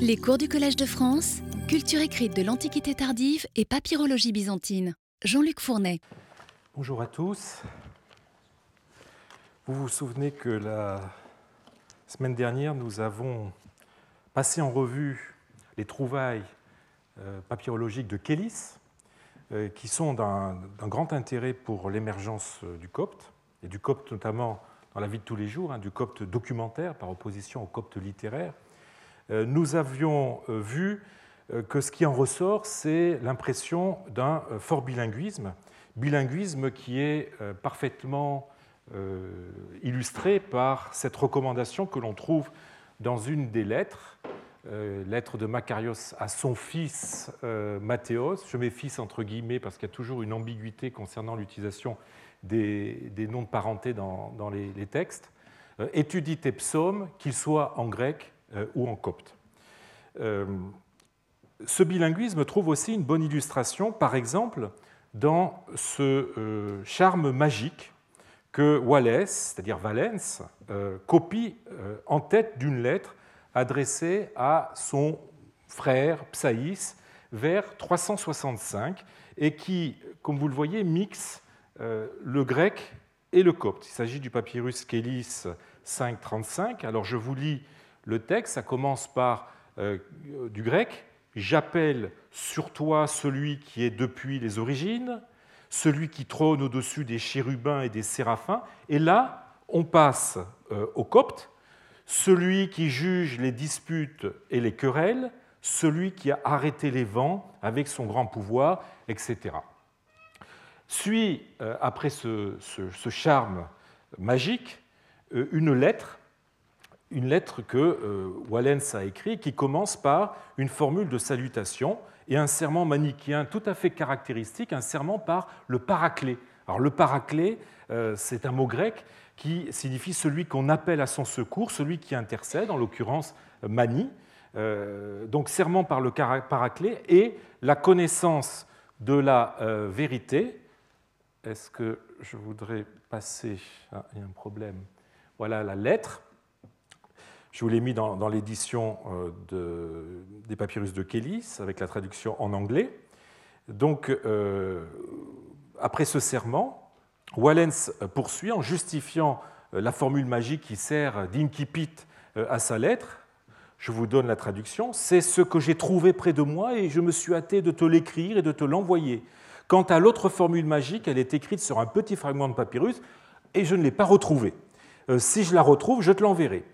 Les cours du Collège de France, culture écrite de l'Antiquité tardive et papyrologie byzantine. Jean-Luc Fournet. Bonjour à tous. Vous vous souvenez que la semaine dernière, nous avons passé en revue les trouvailles euh, papyrologiques de Kélis, euh, qui sont d'un grand intérêt pour l'émergence euh, du copte, et du copte notamment dans la vie de tous les jours, hein, du copte documentaire par opposition au copte littéraire. Nous avions vu que ce qui en ressort, c'est l'impression d'un fort bilinguisme, bilinguisme qui est parfaitement illustré par cette recommandation que l'on trouve dans une des lettres euh, lettre de Macarios à son fils euh, Mathéos. Je mets fils entre guillemets parce qu'il y a toujours une ambiguïté concernant l'utilisation des, noms de parenté dans, les, textes. Euh, étudie tes psaumes, qu'ils soient en grec ou en copte. ce bilinguisme trouve aussi une bonne illustration, par exemple, dans ce charme magique que Wallace, c'est-à-dire Valence, copie en tête d'une lettre adressé à son frère Psaïs vers 365 et qui, comme vous le voyez, mixe euh, le grec et le copte. Il s'agit du papyrus Kélis 535. Alors je vous lis le texte, ça commence par euh, du grec J'appelle sur toi celui qui est depuis les origines, celui qui trône au-dessus des chérubins et des séraphins. Et là, on passe euh, au copte celui qui juge les disputes et les querelles, celui qui a arrêté les vents avec son grand pouvoir, etc. Suit, euh, après ce, charme magique, une lettre, une lettre que euh, Wallens a écrite, qui commence par une formule de salutation et un serment manichéen tout à fait caractéristique, un serment par le paraclé. Alors le paraclé, c'est un mot grec qui signifie celui qu'on appelle à son secours, celui qui intercède, en l'occurrence Mani. Euh, donc serment par le paraclet et la connaissance de la euh, vérité. Est-ce que je voudrais passer? Ah, Il y a un problème. Voilà la lettre. Je vous l'ai mis dans, l'édition euh, des papyrus de Kélis avec la traduction en anglais. Donc, après ce serment, Wallens poursuit en justifiant euh, la formule magique qui sert d'incipit euh, à sa lettre. Je vous donne la traduction. C'est ce que j'ai trouvé près de moi et je me suis hâté de te l'écrire et de te l'envoyer. Quant à l'autre formule magique, elle est écrite sur un petit fragment de papyrus et je ne l'ai pas retrouvée. Euh, si je la retrouve, je te l'enverrai.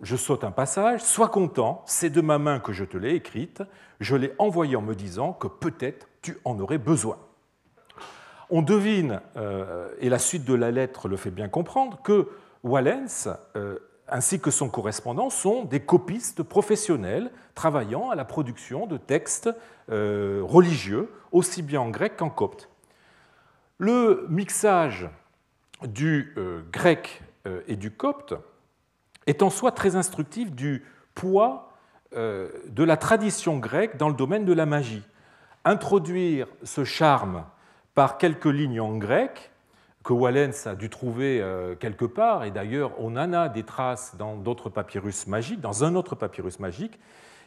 Je saute un passage, sois content, c'est de ma main que je te l'ai écrite, je l'ai envoyée en me disant que peut-être tu en aurais besoin. On devine, euh, et la suite de la lettre le fait bien comprendre, que Wallens euh, ainsi que son correspondant sont des copistes professionnels travaillant à la production de textes euh, religieux, aussi bien en grec qu'en copte. Le mixage du grec et du copte est en soi très instructif du poids de la tradition grecque dans le domaine de la magie. Introduire ce charme par quelques lignes en grec que Wallens a dû trouver euh, quelque part, et d'ailleurs on en a des traces dans d'autres papyrus magiques, dans un autre papyrus magique,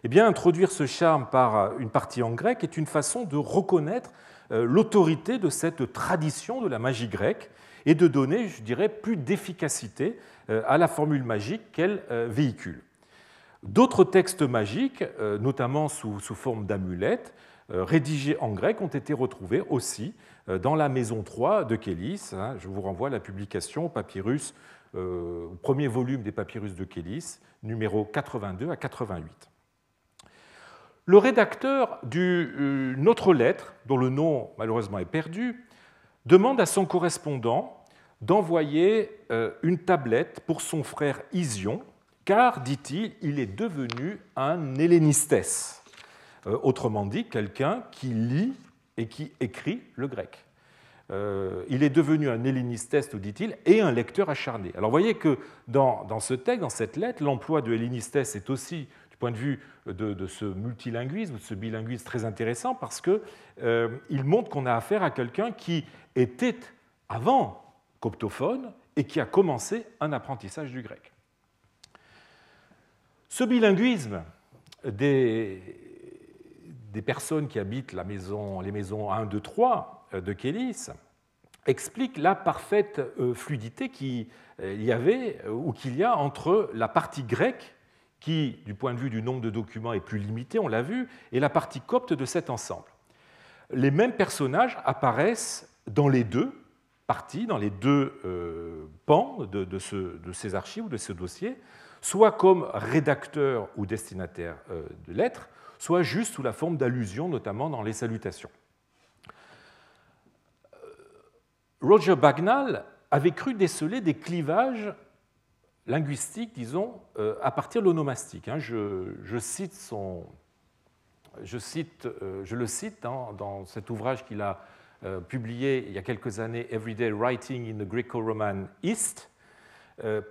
eh bien, introduire ce charme par euh, une partie en grec est une façon de reconnaître euh, l'autorité de cette tradition de la magie grecque et de donner, je dirais, plus d'efficacité à la formule magique qu'elle véhicule. D'autres textes magiques, notamment sous, forme d'amulettes, rédigés en grec, ont été retrouvés aussi euh, dans la maison 3 de Kélis. Hein, je vous renvoie à la publication Papyrus, euh, au premier volume des Papyrus de Kélis, numéro 82 à 88. Le rédacteur d'une autre lettre, dont le nom malheureusement est perdu, demande à son correspondant d'envoyer euh, une tablette pour son frère Ision, car, dit-il, il est devenu un hellénistes, autrement dit, quelqu'un qui lit et qui écrit le grec. Euh, il est devenu un hellénisteste, dit-il, et un lecteur acharné. Alors vous voyez que dans, ce texte, dans cette lettre, l'emploi de hellénisteste est aussi, point de vue de, ce multilinguisme, de ce bilinguisme très intéressant, parce qu'il euh, montre qu'on a affaire à quelqu'un qui était avant coptophone et qui a commencé un apprentissage du grec. Ce bilinguisme des, des personnes qui habitent la maison, les maisons 1, 2, 3 de Kélis expliquent la parfaite euh, fluidité qu'il euh, y avait ou qu'il y a entre la partie grecque, qui, du point de vue du nombre de documents, est plus limitée, on l'a vu, et la partie copte de cet ensemble. Les mêmes personnages apparaissent dans les deux parties, dans les deux pans de, ces archives ou de ce dossier, soit comme rédacteur ou destinataire de lettres, soit juste sous la forme d'allusions, notamment dans les salutations. Euh, Roger Bagnall avait cru déceler des clivages linguistiques, disons, euh, à partir de l'onomastique. Hein. Je, cite son, je, cite, euh, je le cite hein, dans cet ouvrage qu'il a publié il y a quelques années, Everyday Writing in the Greco-Roman East.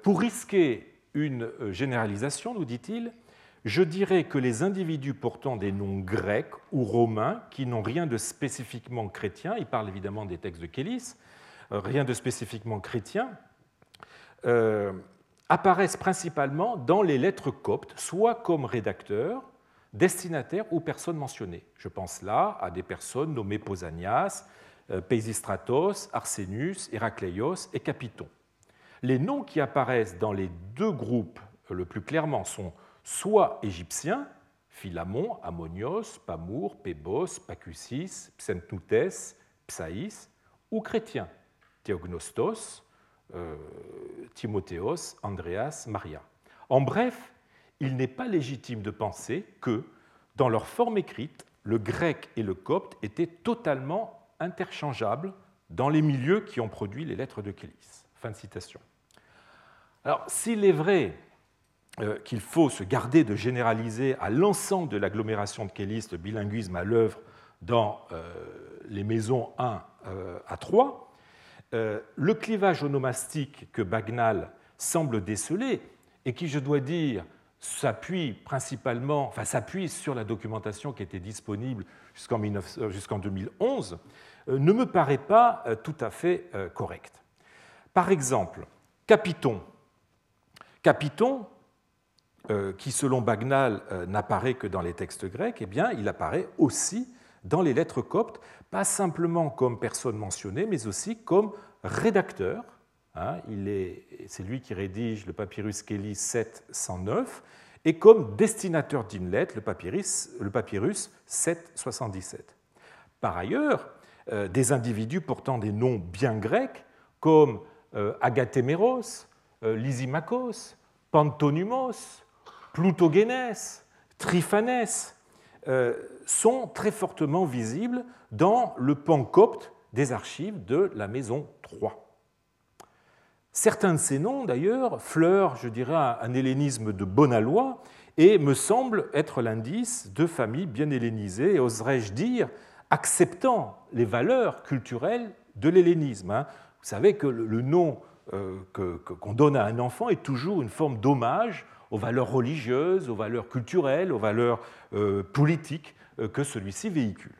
Pour risquer une généralisation, nous dit-il, je dirais que les individus portant des noms grecs ou romains qui n'ont rien de spécifiquement chrétien, il parle évidemment des textes de Kélis, euh, rien de spécifiquement chrétien, euh, apparaissent principalement dans les lettres coptes, soit comme rédacteurs, destinataires ou personnes mentionnées. Je pense là à des personnes nommées Pausanias, euh, Peisistratos, Arsenius, Héracléos et Capiton. Les noms qui apparaissent dans les deux groupes le plus clairement sont soit égyptiens, Philamon, Ammonios, Pamour, Pébos, Pacusis, Psentnoutes, Psaïs, ou chrétiens, Théognostos, euh, Timothéos, Andreas, Maria. En bref, il n'est pas légitime de penser que, dans leur forme écrite, le grec et le copte étaient totalement interchangeables dans les milieux qui ont produit les lettres de Kélis. Fin de citation. Alors, s'il est vrai euh, qu'il faut se garder de généraliser à l'ensemble de l'agglomération de Kélis le bilinguisme à l'œuvre dans euh, les maisons 1 euh, à 3, le clivage onomastique que Bagnal semble déceler, et qui, je dois dire, s'appuie principalement, enfin s'appuie sur la documentation qui était disponible jusqu'en 2011, ne me paraît pas tout à fait correct. Par exemple, Capiton. Capiton, euh, qui, selon Bagnal, euh, n'apparaît que dans les textes grecs, eh bien, il apparaît aussi dans les lettres coptes, pas simplement comme personne mentionnée, mais aussi comme rédacteur. Hein, c'est lui qui rédige le papyrus Kelly 709, et comme destinateur d'une lettre, le papyrus, le papyrus 777. Par ailleurs, euh, des individus portant des noms bien grecs, comme Agatéméros, Lysimachos, Pantonymos, Plutogénès, Triphanès, euh, sont très fortement visibles dans le pan copte des archives de la maison 3. Certains de ces noms, d'ailleurs, fleurent, je dirais, un hellénisme de bon aloi et me semblent être l'indice de familles bien hellénisées, et oserais-je dire, acceptant les valeurs culturelles de l'hellénisme. Hein. Vous savez que le nom euh, qu'on donne à un enfant est toujours une forme d'hommage aux valeurs religieuses, aux valeurs culturelles, aux valeurs euh, politiques euh, que celui-ci véhicule.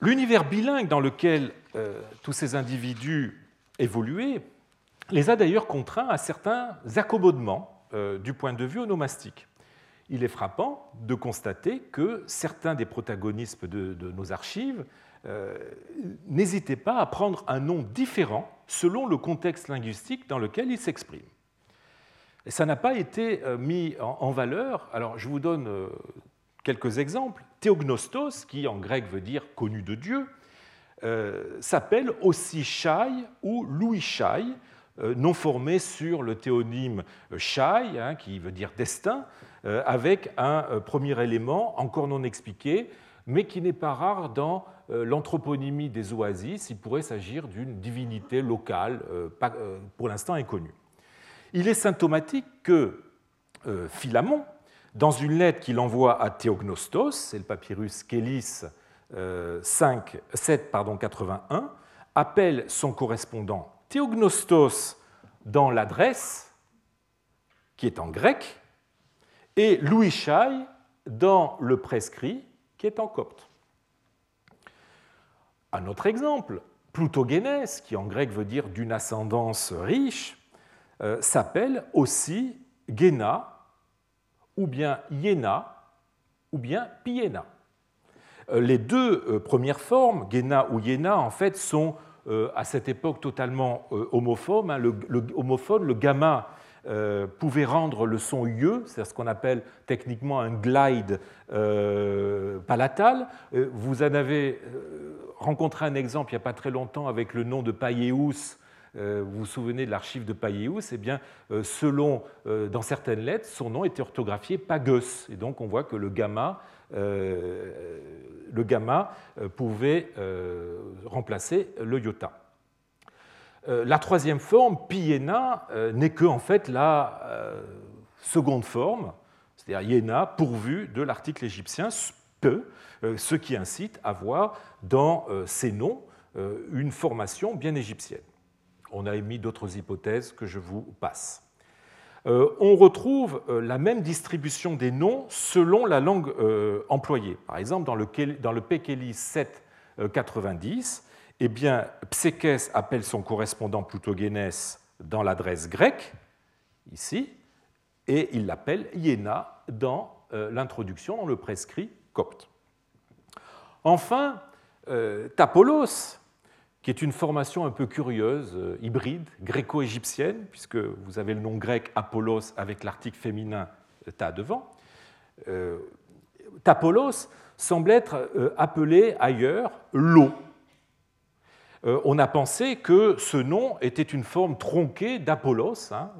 L'univers bilingue dans lequel euh, tous ces individus évoluaient les a d'ailleurs contraints à certains accommodements du point de vue onomastique. Il est frappant de constater que certains des protagonistes de, de nos archives n'hésitaient pas à prendre un nom différent selon le contexte linguistique dans lequel il s'exprime. Ça n'a pas été euh, mis en valeur. Alors, je vous donne euh, quelques exemples. Théognostos, qui en grec veut dire connu de Dieu, euh, s'appelle aussi Shai ou Louis Shai, non formé sur le théonyme Shai, hein, qui veut dire destin, avec un premier élément encore non expliqué, mais qui n'est pas rare dans euh, l'anthroponymie des oasis. Il pourrait s'agir d'une divinité locale, euh, euh, pour l'instant inconnue. Il est symptomatique que Philamon, dans une lettre qu'il envoie à Théognostos, c'est le papyrus Kélis 5, 7, pardon, 81, appelle son correspondant Théognostos dans l'adresse, qui est en grec, et Louis Chai dans le prescrit, qui est en copte. Un autre exemple, Plutogénès, qui en grec veut dire d'une ascendance riche, euh, s'appelle aussi Gena, ou bien Iena, ou bien Piena. Euh, les deux euh, premières formes, Gena ou Iena, en fait, sont à cette époque totalement homophones. Hein. Le, homophone, le gamma pouvait rendre le son UE, c'est ce qu'on appelle techniquement un glide palatal. vous en avez rencontré un exemple il n'y a pas très longtemps avec le nom de Payeus, vous vous souvenez de l'archive de Payeus, eh bien, selon, dans certaines lettres, son nom était orthographié Pagus. Et donc on voit que le gamma euh, le gamma euh, pouvait euh, remplacer le iota. La troisième forme, piena, n'est que en fait la seconde forme, c'est-à-dire yena, pourvu de l'article égyptien peu, ce qui incite à voir dans ces noms une formation bien égyptienne. On a émis d'autres hypothèses que je vous passe. Euh, on retrouve euh, la même distribution des noms selon la langue euh, employée. Par exemple, dans le, dans 790, eh bien, Psekès appelle son correspondant Plutogénès dans l'adresse grecque, ici, et il l'appelle Iéna dans l'introduction, dans le prescrit copte. Enfin, Tapolos qui est une formation un peu curieuse, euh, hybride, gréco-égyptienne, puisque vous avez le nom grec Apollos avec l'article féminin ta devant. Euh, Tapolos semble être euh, appelé ailleurs l'eau. On a pensé que ce nom était une forme tronquée d'Apollos, hein,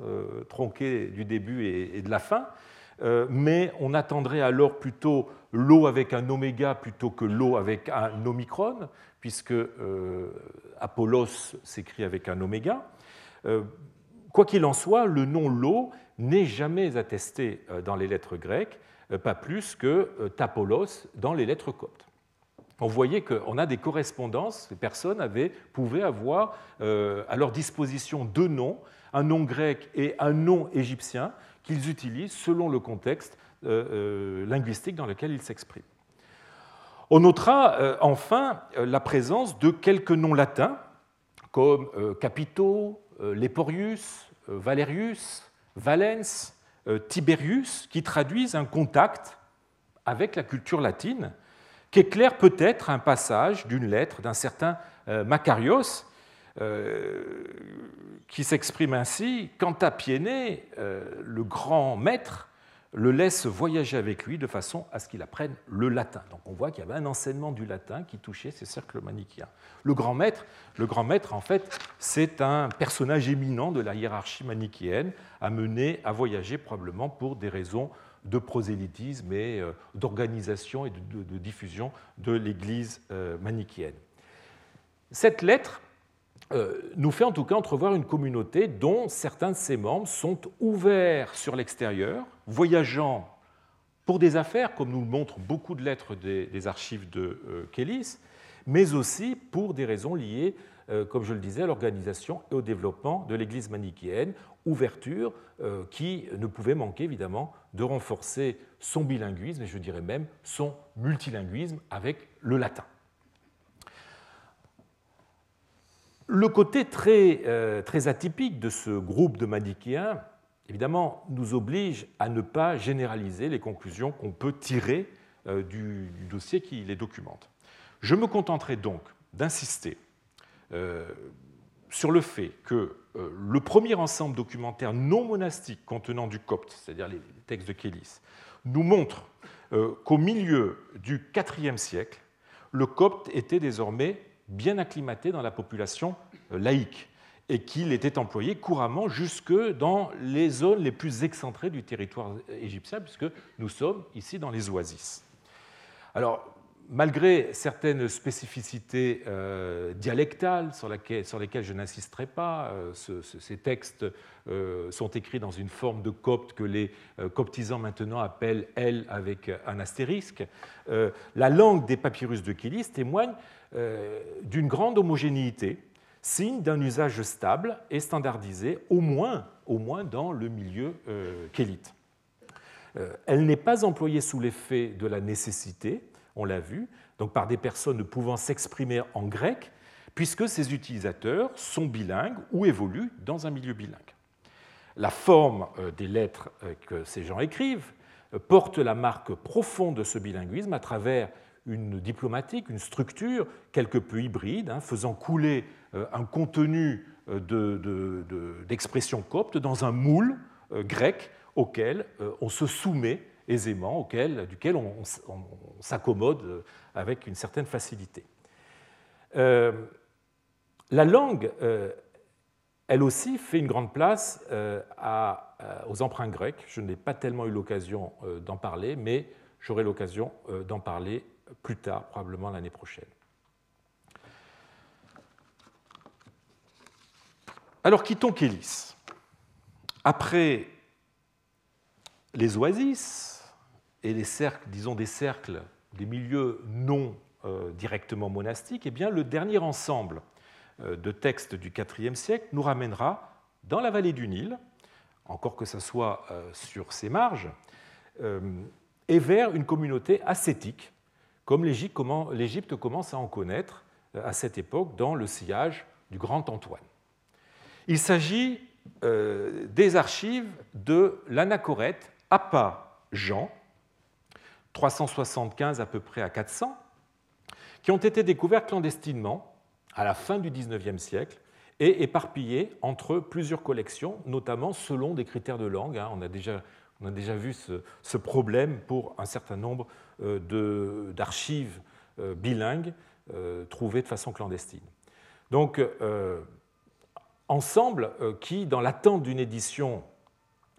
tronquée du début et de la fin, mais on attendrait alors plutôt l'eau avec un oméga plutôt que l'eau avec un omicron, puisque euh, Apollos s'écrit avec un oméga. Euh, quoi qu'il en soit, le nom Lo n'est jamais attesté euh, dans les lettres grecques, pas plus que Tapolos dans les lettres coptes. On voyait qu'on a des correspondances, les personnes pouvaient avoir à leur disposition deux noms, un nom grec et un nom égyptien, qu'ils utilisent selon le contexte linguistique dans lequel ils s'expriment. On notera euh, enfin euh, la présence de quelques noms latins comme euh, Capito, Leporius, Valerius, Valens, Tiberius, qui traduisent un contact avec la culture latine, qu'éclaire peut-être un passage d'une lettre d'un certain Macarios, qui s'exprime ainsi Quant à Piéné, le grand maître, le laisse voyager avec lui de façon à ce qu'il apprenne le latin. Donc on voit qu'il y avait un enseignement du latin qui touchait ces cercles manichéens. Le grand maître, le grand maître en fait, c'est un personnage éminent de la hiérarchie manichéenne, amené à voyager probablement pour des raisons de prosélytisme et euh, d'organisation et de, diffusion de l'Église euh, manichéenne. Cette lettre euh, nous fait en tout cas entrevoir une communauté dont certains de ses membres sont ouverts sur l'extérieur, voyageant pour des affaires, comme nous le montrent beaucoup de lettres des, archives de Kélis, mais aussi pour des raisons liées, comme je le disais, à l'organisation et au développement de l'Église manichéenne, ouverture qui ne pouvait manquer évidemment de renforcer son bilinguisme et je dirais même son multilinguisme avec le latin. Le côté très, euh, très, atypique de ce groupe de manichéens, évidemment, nous oblige à ne pas généraliser les conclusions qu'on peut tirer euh, du, dossier qui les documente. Je me contenterai donc d'insister euh, sur le fait que le premier ensemble documentaire non monastique contenant du copte, c'est-à-dire les textes de Kélis, nous montre qu'au milieu du IVe siècle, le copte était désormais bien acclimaté dans la population euh, laïque et qu'il était employé couramment jusque dans les zones les plus excentrées du territoire égyptien, puisque nous sommes ici dans les oasis. Alors, malgré certaines spécificités euh, dialectales sur, lesquelles je n'insisterai pas, euh, ces textes sont écrits dans une forme de copte que les coptisants maintenant appellent L avec un astérisque. la langue des papyrus de Kilis témoigne euh, d'une grande homogénéité, signe d'un usage stable et standardisé, au moins, dans le milieu euh, kélite. Euh, elle n'est pas employée sous l'effet de la nécessité, on l'a vu, donc par des personnes ne pouvant s'exprimer en grec, puisque ces utilisateurs sont bilingues ou évoluent dans un milieu bilingue. la forme des lettres que ces gens écrivent porte la marque profonde de ce bilinguisme à travers une diplomatique, une structure quelque peu hybride, hein, faisant couler un contenu d'expression copte dans un moule grec auquel on se soumet aisément, auquel, duquel on, s'accommode avec une certaine facilité. Euh, la langue, euh, elle aussi, fait une grande place euh, aux emprunts grecs. Je n'ai pas tellement eu l'occasion d'en parler, mais j'aurai l'occasion d'en parler plus tard, probablement l'année prochaine. Alors quittons Kélis. Après les oasis, et les cercles, disons des cercles, des milieux non euh, directement monastiques, eh bien, le dernier ensemble euh, de textes du IVe siècle nous ramènera dans la vallée du Nil, encore que ce soit euh, sur ses marges, et vers une communauté ascétique, comme l'Égypte commence à en connaître à cette époque dans le sillage du grand Antoine. Il s'agit des archives de l'anachorète Appa Jean, 375 à peu près à 400, qui ont été découverts clandestinement à la fin du XIXe siècle et éparpillés entre plusieurs collections, notamment selon des critères de langue. Hein. On a déjà, on a déjà vu ce, problème pour un certain nombre euh, d'archives euh, bilingues euh, trouvées de façon clandestine. Donc, ensemble, qui, dans l'attente d'une édition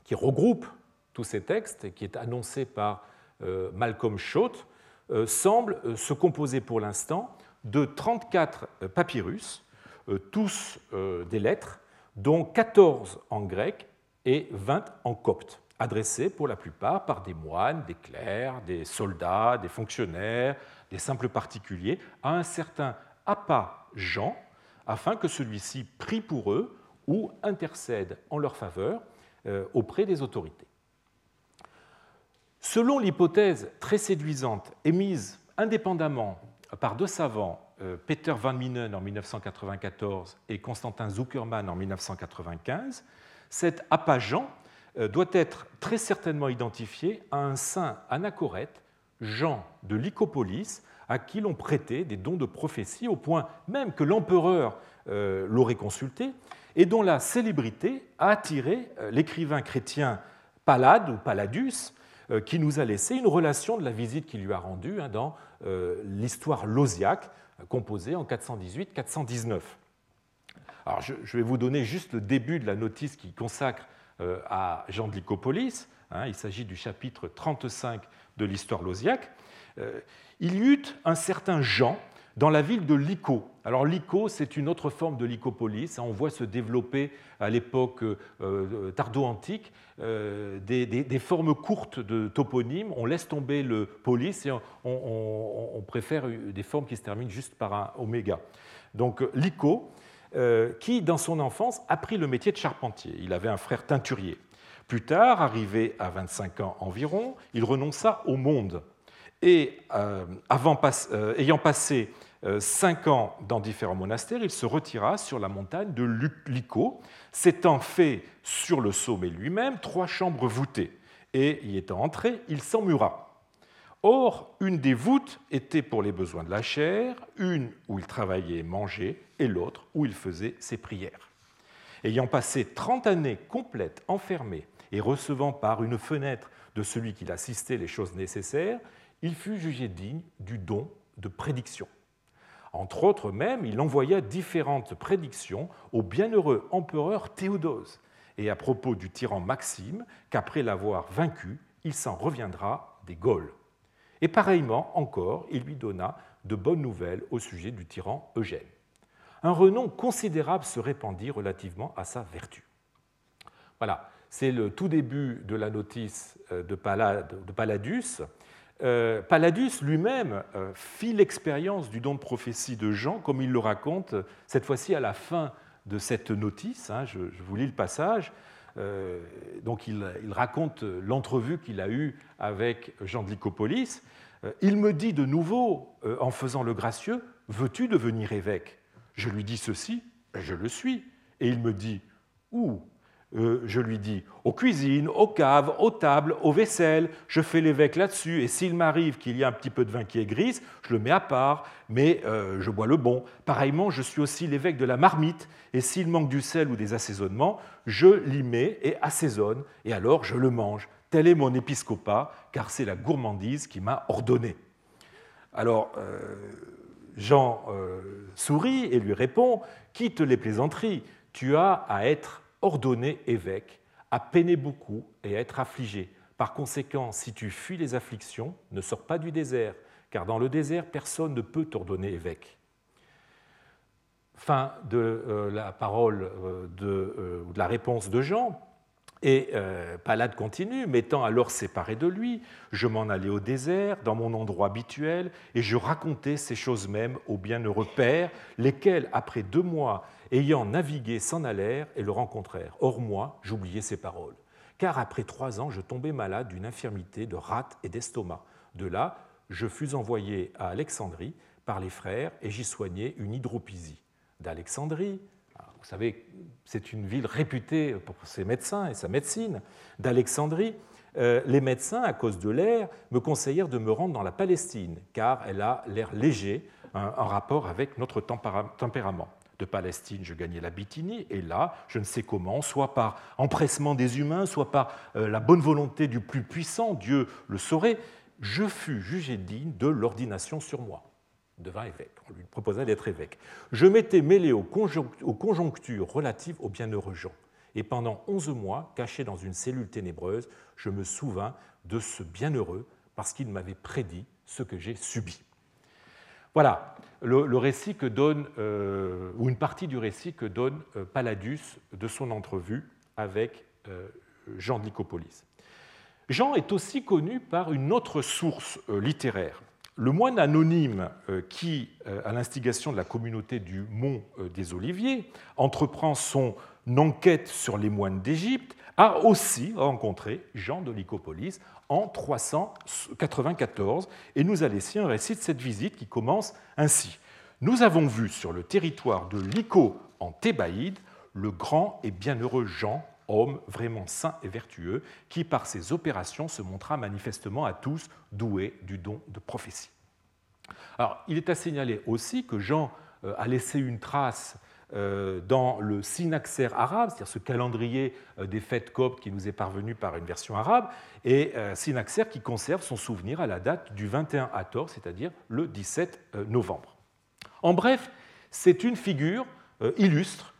qui regroupe tous ces textes et qui est annoncée par Malcolm Schott, euh, semble euh, se composer pour l'instant de 34 papyrus, tous des lettres, dont 14 en grec et 20 en copte, adressés pour la plupart par des moines, des clercs, des soldats, des fonctionnaires, des simples particuliers, à un certain Appa Jean, afin que celui-ci prie pour eux ou intercède en leur faveur auprès des autorités. Selon l'hypothèse très séduisante émise indépendamment par deux savants, euh, Peter van Minen en 1994 et Constantin Zuckerman en 1995, cet apageant euh, doit être très certainement identifié à un saint anachorète, Jean de Lycopolis, à qui l'on prêtait des dons de prophétie, au point même que l'empereur euh, l'aurait consulté, et dont la célébrité a attiré l'écrivain chrétien Pallade ou Palladus, euh, qui nous a laissé une relation de la visite qu'il lui a rendue hein, dans euh, l'histoire lausiaque, composée en 418-419. Alors, je vais vous donner juste le début de la notice qui consacre euh, à Jean de Lycopolis. Hein, il s'agit du chapitre 35 de l'histoire lausiaque. Il y eut un certain Jean dans la ville de Lyco. Alors Lyco, c'est une autre forme de Lycopolis. On voit se développer à l'époque euh, tardo-antique euh, des, formes courtes de toponymes. On laisse tomber le polis et on, préfère des formes qui se terminent juste par un oméga. Donc Lyco, euh, qui dans son enfance a pris le métier de charpentier. Il avait un frère teinturier. Plus tard, arrivé à 25 ans environ, il renonça au monde. Et ayant passé euh, cinq ans dans différents monastères, il se retira sur la montagne de Lyco, s'étant fait sur le sommet lui-même trois chambres voûtées, et y étant entré, il s'emmura. Or, une des voûtes était pour les besoins de la chair, une où il travaillait et mangeait, et l'autre où il faisait ses prières. Ayant passé trente années complètes enfermé et recevant par une fenêtre de celui qui l'assistait les choses nécessaires, il fut jugé digne du don de prédiction. Entre autres même, il envoya différentes prédictions au bienheureux empereur Théodose, et à propos du tyran Maxime, qu'après l'avoir vaincu, il s'en reviendra des Gaules. Et pareillement encore, il lui donna de bonnes nouvelles au sujet du tyran Eugène. Un renom considérable se répandit relativement à sa vertu. Voilà, c'est le tout début de la notice euh, de Palladus. Euh, Palladus lui-même euh, fit l'expérience du don de prophétie de Jean, comme il le raconte cette fois-ci à la fin de cette notice. Hein, je, vous lis le passage. Euh, donc il, raconte l'entrevue qu'il a eue avec Jean de Lycopolis. il me dit de nouveau, en faisant le gracieux, Veux-tu devenir évêque? Je lui dis ceci, je le suis. Et il me dit Où? Euh, je lui dis aux cuisines, aux caves, aux tables, aux vaisselles, je fais l'évêque là-dessus, et s'il m'arrive qu'il y a un petit peu de vin qui est grise, je le mets à part, mais euh, je bois le bon. Pareillement, je suis aussi l'évêque de la marmite, et s'il manque du sel ou des assaisonnements, je l'y mets et assaisonne, et alors je le mange. Tel est mon épiscopat, car c'est la gourmandise qui m'a ordonné. Alors, euh, Jean sourit et lui répond, quitte les plaisanteries, tu as à être ordonné évêque, à peiner beaucoup et à être affligé. Par conséquent, si tu fuis les afflictions, ne sors pas du désert, car dans le désert, personne ne peut t'ordonner évêque. Fin de euh, la parole euh, euh, de, la réponse de Jean. Et Palade continue, m'étant alors séparé de lui, je m'en allais au désert, dans mon endroit habituel, et je racontais ces choses mêmes aux bienheureux pères, lesquels, après deux mois ayant navigué, s'en allèrent et le rencontrèrent. Or moi, j'oubliais ces paroles. Car après trois ans, je tombais malade d'une infirmité de rate et d'estomac. De là, je fus envoyé à Alexandrie par les frères et j'y soignais une hydropisie. D'Alexandrie, vous savez, c'est une ville réputée pour ses médecins et sa médecine. D'Alexandrie, euh, les médecins, à cause de l'air, me conseillèrent de me rendre dans la Palestine, car elle a l'air léger en rapport avec notre tempérament de Palestine, je gagnais la Bithynie, et là, je ne sais comment, soit par empressement des humains, soit par euh, la bonne volonté du plus puissant, Dieu le saurait, je fus jugé digne de l'ordination sur moi. Devint évêque, on lui proposa d'être évêque. Je m'étais mêlé aux, conjonctures relatives aux bienheureux gens, et pendant onze mois, caché dans une cellule ténébreuse, je me souvins de ce bienheureux parce qu'il m'avait prédit ce que j'ai subi. Voilà le, récit que donne, euh, ou une partie du récit que donne euh, Palladius de son entrevue avec euh, Jean de Lycopolis. Jean est aussi connu par une autre source littéraire. Le moine anonyme qui, à l'instigation de la communauté du Mont des Oliviers, entreprend son enquête sur les moines d'Égypte, a aussi rencontré Jean de Lycopolis en 394 et nous a laissé un récit de cette visite qui commence ainsi. Nous avons vu sur le territoire de Lyco en Thébaïde le grand et bienheureux Jean, homme vraiment saint et vertueux, qui par ses opérations se montra manifestement à tous doué du don de prophétie. Alors, il est à signaler aussi que Jean euh, a laissé une trace dans le synaxaire arabe, c'est-à-dire ce calendrier euh, des fêtes coptes qui nous est parvenu par une version arabe, et euh, synaxaire qui conserve son souvenir à la date du 21 Hathor, c'est-à-dire le 17 novembre. En bref, c'est une figure illustre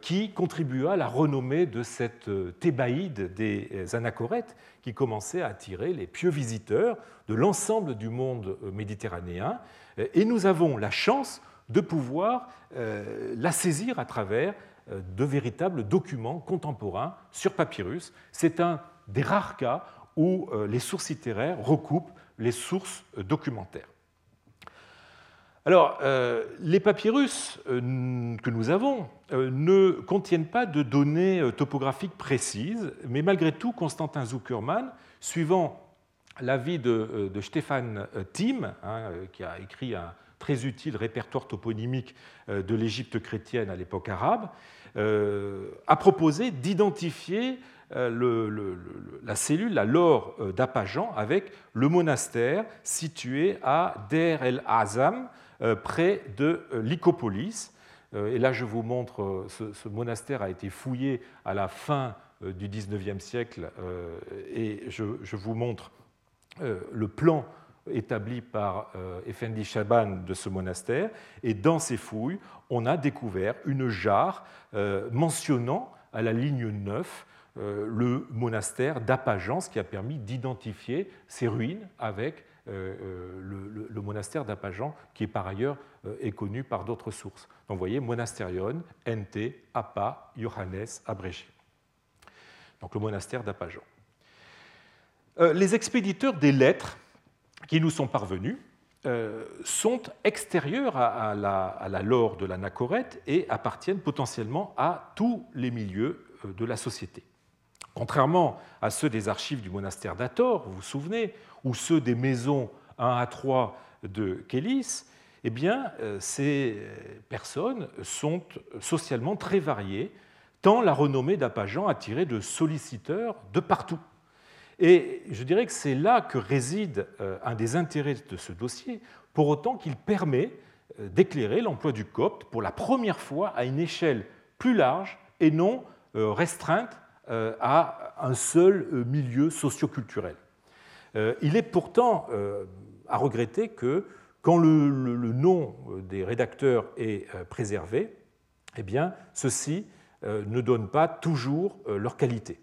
qui contribua à la renommée de cette thébaïde des anachorètes qui commençait à attirer les pieux visiteurs de l'ensemble du monde méditerranéen. Et nous avons la chance de pouvoir euh, la saisir à travers euh, de véritables documents contemporains sur papyrus. C'est un des rares cas où euh, les sources littéraires recoupent les sources documentaires. Alors, les papyrus que nous avons ne contiennent pas de données topographiques précises, mais malgré tout, Constantin Zuckerman, suivant l'avis de, Stéphane Thiem, hein, qui a écrit un, très utile répertoire toponymique euh, de l'Égypte chrétienne à l'époque arabe, euh, a proposé d'identifier euh, la cellule, la lore d'Apajan, avec le monastère situé à Der el Azam, près de Lycopolis. Et là, je vous montre, ce, monastère a été fouillé à la fin du XIXe siècle, et je vous montre le plan établi par euh, Effendi Shaban de ce monastère. Et dans ces fouilles, on a découvert une jarre euh, mentionnant à la ligne 9 euh, le monastère d'Apajan, ce qui a permis d'identifier ces ruines avec le, monastère d'Apajan, qui par ailleurs est connu par d'autres sources. Donc vous voyez, monastérion, NT, Apa, Johannes, abrégé. Donc le monastère d'Apajan. les expéditeurs des lettres qui nous sont parvenus euh, sont extérieurs à, la, lore de l'anachorète et appartiennent potentiellement à tous les milieux euh, de la société. Contrairement à ceux des archives du monastère d'Ator, vous vous souvenez, ou ceux des maisons 1 à 3 de Kélis, eh euh, ces personnes sont socialement très variées, tant la renommée d'Apajan attirait de solliciteurs de partout. Et je dirais que c'est là que réside euh, un des intérêts de ce dossier, pour autant qu'il permet euh, d'éclairer l'emploi du copte pour la première fois à une échelle plus large et non euh, restreinte à un seul milieu socioculturel. Il est pourtant à regretter que quand le, nom des rédacteurs est préservé, eh ceux-ci ne donnent pas toujours leur qualité.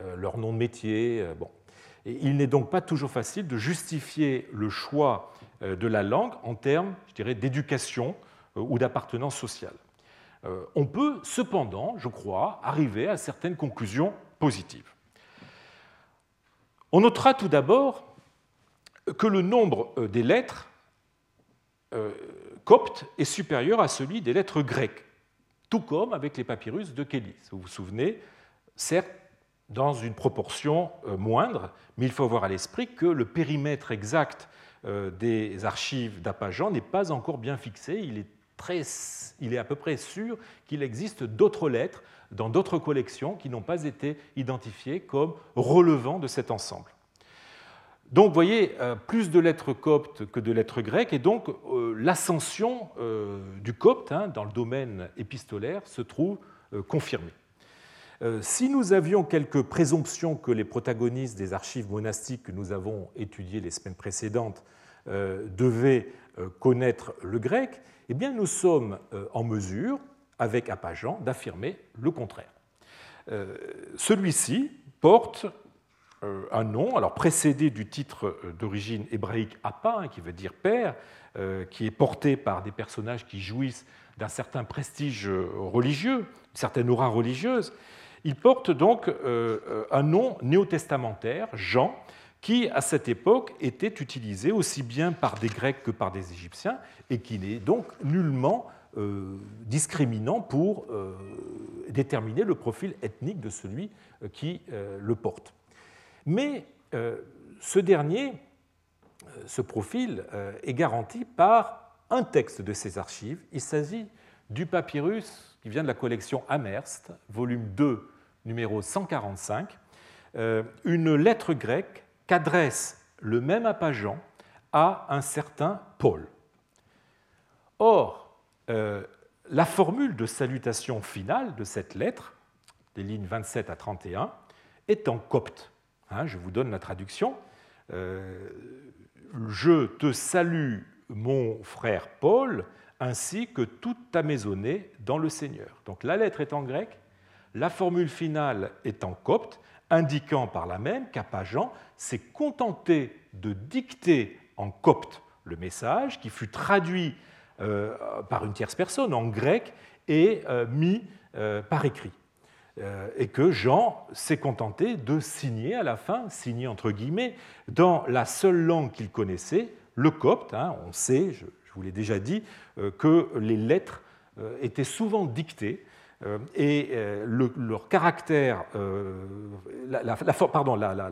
Euh, leur nom de métier. Euh, bon. il n'est donc pas toujours facile de justifier le choix euh, de la langue en termes, je dirais, d'éducation ou d'appartenance sociale. On peut cependant, je crois, arriver à certaines conclusions positives. On notera tout d'abord que le nombre des lettres coptes est supérieur à celui des lettres grecques, tout comme avec les papyrus de Kélis. Vous vous souvenez, certes, dans une proportion euh, moindre, mais il faut avoir à l'esprit que le périmètre exact euh, des archives d'Apajan n'est pas encore bien fixé. Il est, il est à peu près sûr qu'il existe d'autres lettres dans d'autres collections qui n'ont pas été identifiées comme relevant de cet ensemble. Donc, vous voyez, euh, plus de lettres coptes que de lettres grecques, et donc l'ascension du copte hein, dans le domaine épistolaire se trouve confirmée. Euh, si nous avions quelques présomptions que les protagonistes des archives monastiques que nous avons étudiées les semaines précédentes euh, devaient euh, connaître le grec, eh bien nous sommes en mesure, avec Apajan, d'affirmer le contraire. Celui-ci porte un nom, alors précédé du titre d'origine hébraïque Appa, hein, qui veut dire père, qui est porté par des personnages qui jouissent d'un certain prestige religieux, d'une certaine aura religieuse, il porte donc euh, euh, un nom néo-testamentaire, Jean, qui à cette époque était utilisé aussi bien par des Grecs que par des Égyptiens et qui n'est donc nullement euh, discriminant pour déterminer le profil ethnique de celui qui le porte. Mais ce dernier, ce profil, est garanti par un texte de ces archives. Il s'agit du papyrus qui vient de la collection Amherst, volume 2 numéro 145, euh, une lettre grecque qu'adresse le même Apajan à un certain Paul. Or, euh, la formule de salutation finale de cette lettre, des lignes 27 à 31, est en copte. Hein, je vous donne la traduction. Euh, je te salue, mon frère Paul, ainsi que toute ta maisonnée dans le Seigneur. Donc la lettre est en grec, la formule finale en copte, indiquant par là même qu'Apajan s'est contenté de dicter en copte le message qui fut traduit euh, par une tierce personne en grec et euh, mis euh, par écrit. et que Jean s'est contenté de signer à la fin, signer entre guillemets, dans la seule langue qu'il connaissait, le copte. Hein, on sait, je, vous l'ai déjà dit, que les lettres étaient souvent dictées et euh, leur caractère, euh, la,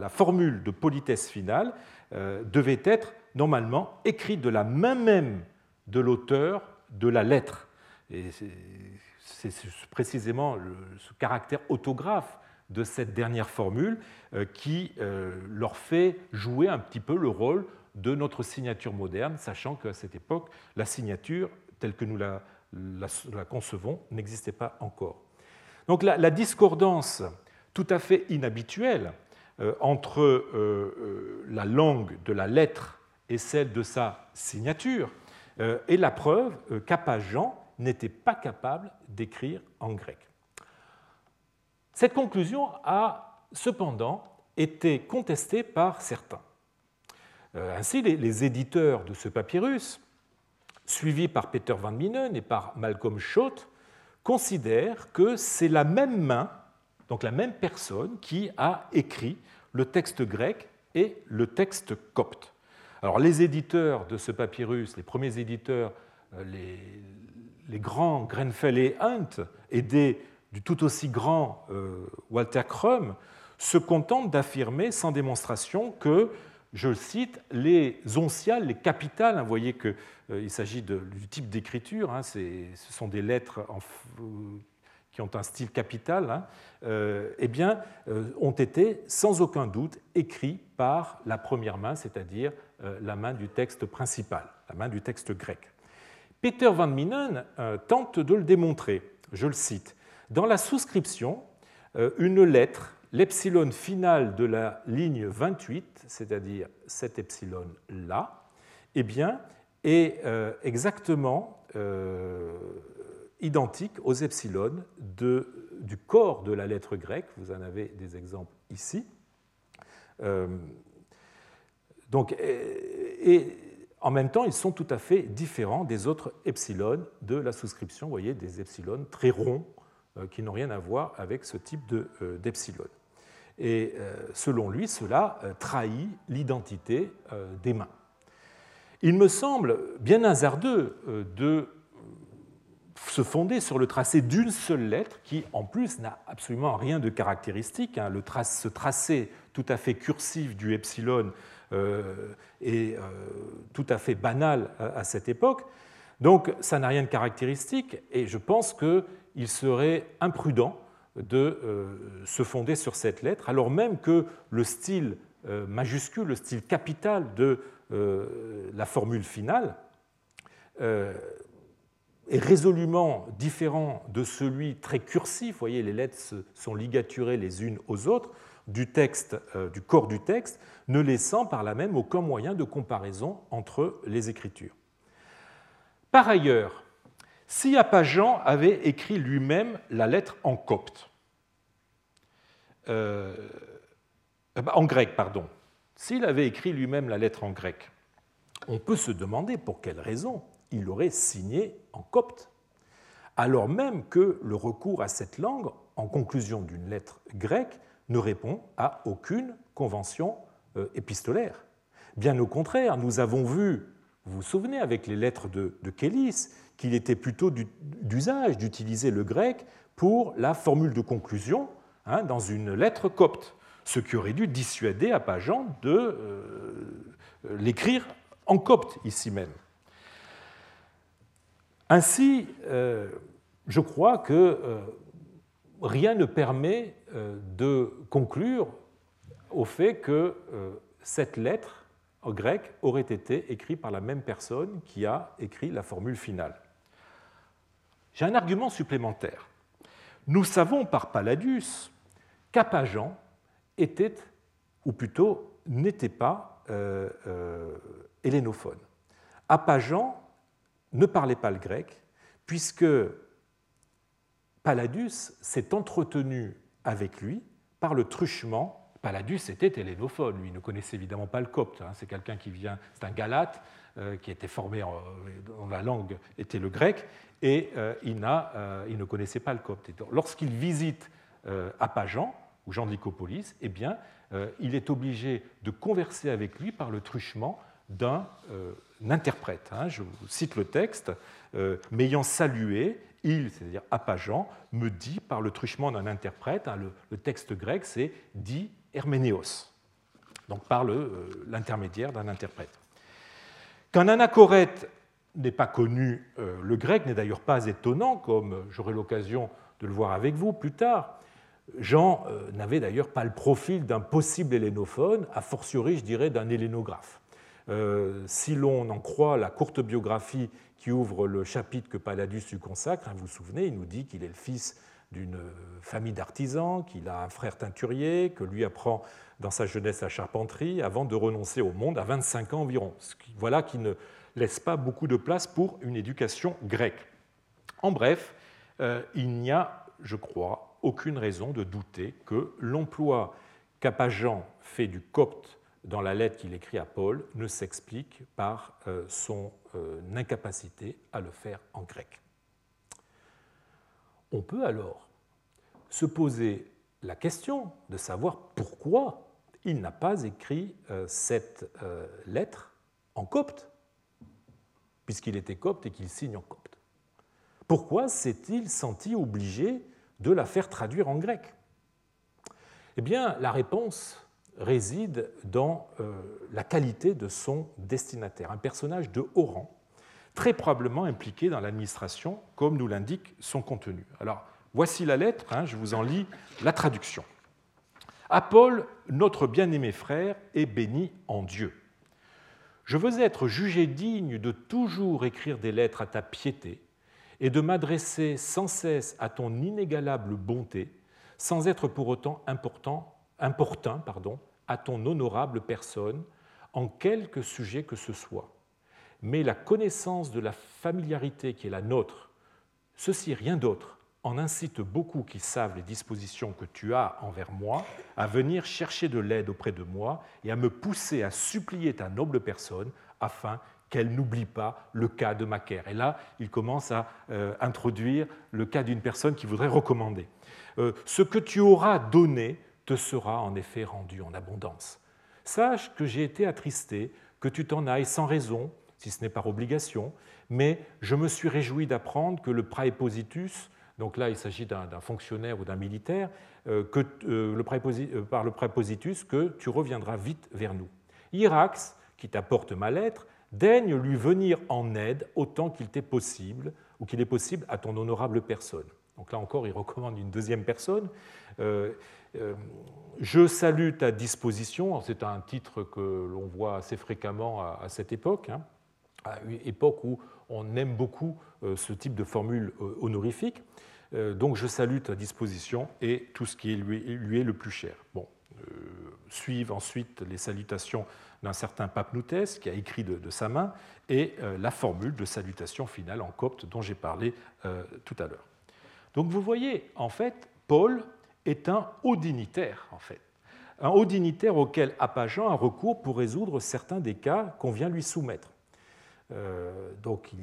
formule de politesse finale devait être normalement écrite de la main même de l'auteur de la lettre. Et c'est précisément ce caractère autographe de cette dernière formule qui leur fait jouer un petit peu le rôle de notre signature moderne, sachant qu'à cette époque, la signature telle que nous la la, concevons n'existait pas encore. Donc la, discordance tout à fait inhabituelle euh, entre euh, euh, la langue de la lettre et celle de sa signature est la preuve qu'Apajan n'était pas capable d'écrire en grec. Cette conclusion a cependant été contestée par certains. Ainsi, les éditeurs de ce papyrus suivi par Peter van Minen et par Malcolm Schott, considère que c'est la même main, donc la même personne, qui a écrit le texte grec et le texte copte. Alors les éditeurs de ce papyrus, les premiers éditeurs, euh, les, grands Grenfell et Hunt, aidés du tout aussi grand euh, Walter Crum, se contentent d'affirmer sans démonstration que je cite, les onciales, les capitales, hein, vous voyez qu'il euh, s'agit du type d'écriture, hein, ce sont des lettres euh, qui ont un style capital, hein, eh bien, ont été sans aucun doute écrits par la première main, c'est-à-dire la main du texte principal, la main du texte grec. Peter van Minen tente de le démontrer. Je le cite. Dans la souscription, une lettre l'epsilon final de la ligne 28, c'est-à-dire cet epsilon-là, eh bien, est euh, exactement euh, identique aux epsilon du corps de la lettre grecque. Vous en avez des exemples ici. Euh, donc, et, en même temps, ils sont tout à fait différents des autres epsilon de la souscription. Vous voyez, des epsilon très ronds qui n'ont rien à voir avec ce type d'epsilon. Et euh, selon lui, cela euh, trahit l'identité euh, des mains. Il me semble bien hasardeux de se fonder sur le tracé d'une seule lettre qui, en plus, n'a absolument rien de caractéristique. Hein. Le ce tracé tout à fait cursif du epsilon est tout à fait banal à cette époque. Donc, ça n'a rien de caractéristique et je pense qu'il serait imprudent de euh, se fonder sur cette lettre, alors même que le style euh, majuscule, le style capital de euh, la formule finale est résolument différent de celui très cursif, vous voyez les lettres sont ligaturées les unes aux autres, du texte, du corps du texte, ne laissant par là même aucun moyen de comparaison entre les écritures. Par ailleurs, si Apajan avait écrit lui-même la lettre en copte, euh, en grec, pardon, s'il avait écrit lui-même la lettre en grec, on peut se demander pour quelle raison il aurait signé en copte, alors même que le recours à cette langue, en conclusion d'une lettre grecque, ne répond à aucune convention euh, épistolaire. Bien au contraire, nous avons vu, vous vous souvenez, avec les lettres de, de Kélis, qu'il était plutôt d'usage d'utiliser le grec pour la formule de conclusion hein, dans une lettre copte, ce qui aurait dû dissuader Apajan de euh, l'écrire en copte ici même. Ainsi, euh, je crois que euh, rien ne permet de conclure au fait que cette lettre en grec aurait été écrite par la même personne qui a écrit la formule finale. J'ai un argument supplémentaire. Nous savons par Palladius qu'Apajan était, ou plutôt n'était pas euh, euh, hellénophone. Apajan ne parlait pas le grec, puisque Palladius s'est entretenu avec lui par le truchement Palladius était hellénophone, lui, ne connaissait évidemment pas le copte. Hein. c'est quelqu'un qui vient, c'est un galate euh, qui était formé, dont la langue était le grec, et euh, il, euh, il, ne connaissait pas le copte. Lorsqu'il visite Apajan, ou Jean de Lycopolis, eh bien, il est obligé de converser avec lui par le truchement d'un interprète. Hein. Je vous cite le texte. M'ayant salué, il, c'est-à-dire Apajan, me dit par le truchement d'un interprète, hein, le, texte grec c'est dit Herménéos, donc par euh, l'intermédiaire d'un interprète. Qu'un anachorète n'est pas connu, euh, le grec n'est d'ailleurs pas étonnant, comme j'aurai l'occasion de le voir avec vous plus tard. Jean euh, n'avait d'ailleurs pas le profil d'un possible hellénophone, a fortiori, je dirais, d'un hellénographe. si l'on en croit la courte biographie qui ouvre le chapitre que Palladius lui consacre, hein, vous vous souvenez, il nous dit qu'il est le fils d'une famille d'artisans, qu'il a un frère teinturier, que lui apprend dans sa jeunesse la charpenterie, avant de renoncer au monde à 25 ans environ. Voilà qui ne laisse pas beaucoup de place pour une éducation grecque. En bref, euh, il n'y a, je crois, aucune raison de douter que l'emploi qu'Apajan fait du copte dans la lettre qu'il écrit à Paul ne s'explique par euh, son euh, incapacité à le faire en grec. On peut alors se poser la question de savoir pourquoi il n'a pas écrit euh, cette euh, lettre en copte, puisqu'il était copte et qu'il signe en copte. Pourquoi s'est-il senti obligé de la faire traduire en grec? Eh bien, la réponse réside dans euh, la qualité de son destinataire, un personnage de haut rang, très probablement impliqué dans l'administration, comme nous l'indique son contenu. Voici la lettre, hein, je vous en lis la traduction. Paul, notre bien-aimé frère, est béni en Dieu. Je veux être jugé digne de toujours écrire des lettres à ta piété et de m'adresser sans cesse à ton inégalable bonté, sans être pour autant important, importun à ton honorable personne, en quelque sujet que ce soit. Mais la connaissance de la familiarité qui est la nôtre, ceci rien d'autre, en incite beaucoup qui savent les dispositions que tu as envers moi à venir chercher de l'aide auprès de moi et à me pousser à supplier ta noble personne afin qu'elle n'oublie pas le cas de Macaire. Et là, il commence à euh, introduire le cas d'une personne qui voudrait recommander. Euh, ce que tu auras donné te sera en effet rendu en abondance. Sache que j'ai été attristé, que tu t'en ailles sans raison, si ce n'est par obligation, mais je me suis réjoui d'apprendre que le praepositus, donc là il s'agit d'un fonctionnaire ou d'un militaire, euh, que, le par le praepositus, que tu reviendras vite vers nous. Irax, qui t'apporte ma lettre, daigne lui venir en aide autant qu'il t'est possible, ou qu'il est possible à ton honorable personne. Donc là encore, il recommande une deuxième personne. Euh, euh, je salue ta disposition. C'est un titre que l'on voit assez fréquemment à, cette époque, hein, à une époque où on aime beaucoup euh, ce type de formule honorifique. Donc je salue ta disposition et tout ce qui lui, est le plus cher. Bon, suivent ensuite les salutations d'un certain Papnoutès qui a écrit de, sa main et la formule de salutation finale en copte dont j'ai parlé tout à l'heure. Donc vous voyez, en fait, Paul est un haut dignitaire, en fait. Un haut dignitaire auquel Apajan a recours pour résoudre certains des cas qu'on vient lui soumettre. Euh, donc il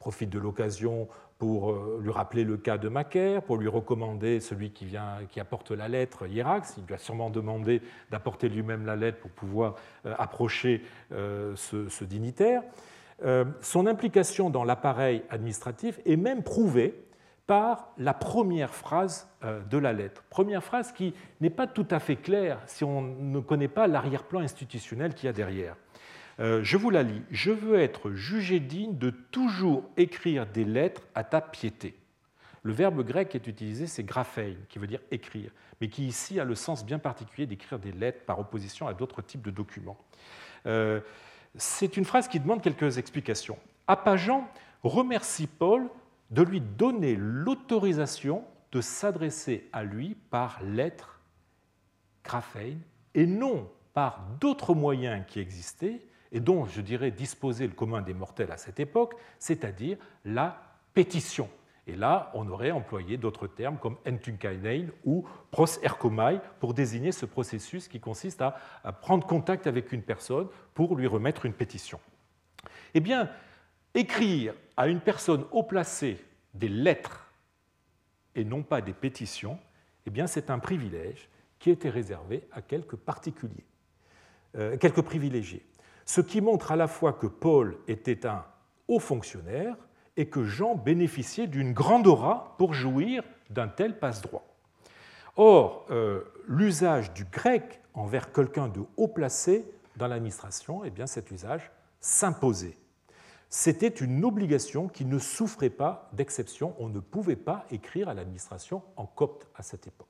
profite de l'occasion pour euh, lui rappeler le cas de Macaire, pour lui recommander celui qui, vient, qui apporte la lettre, Hierax. Il lui a sûrement demandé d'apporter lui-même la lettre pour pouvoir euh, approcher ce, ce, dignitaire. son implication dans l'appareil administratif est même prouvée par la première phrase de la lettre. Première phrase qui n'est pas tout à fait claire si on ne connaît pas l'arrière-plan institutionnel qu'il y a derrière. Euh, je vous la lis. Je veux être jugé digne de toujours écrire des lettres à ta piété. Le verbe grec qui est utilisé, c'est graphein, qui veut dire écrire, mais qui ici a le sens bien particulier d'écrire des lettres par opposition à d'autres types de documents. Euh, c'est une phrase qui demande quelques explications. Apajan remercie Paul de lui donner l'autorisation de s'adresser à lui par lettre graphein et non par d'autres moyens qui existaient et dont, je dirais, disposait le commun des mortels à cette époque, c'est-à-dire la pétition. Et là, on aurait employé d'autres termes comme entunkainen ou pros erkomai pour désigner ce processus qui consiste à, prendre contact avec une personne pour lui remettre une pétition. Eh bien, écrire à une personne haut placée des lettres et non pas des pétitions, eh bien c'est un privilège qui était réservé à quelques particuliers, euh, quelques privilégiés. Ce qui montre à la fois que Paul était un haut fonctionnaire et que Jean bénéficiait d'une grande aura pour jouir d'un tel passe-droit. Or, euh, l'usage du grec envers quelqu'un de haut placé dans l'administration, eh bien cet usage s'imposait c'était une obligation qui ne souffrait pas d'exception. On ne pouvait pas écrire à l'administration en copte à cette époque.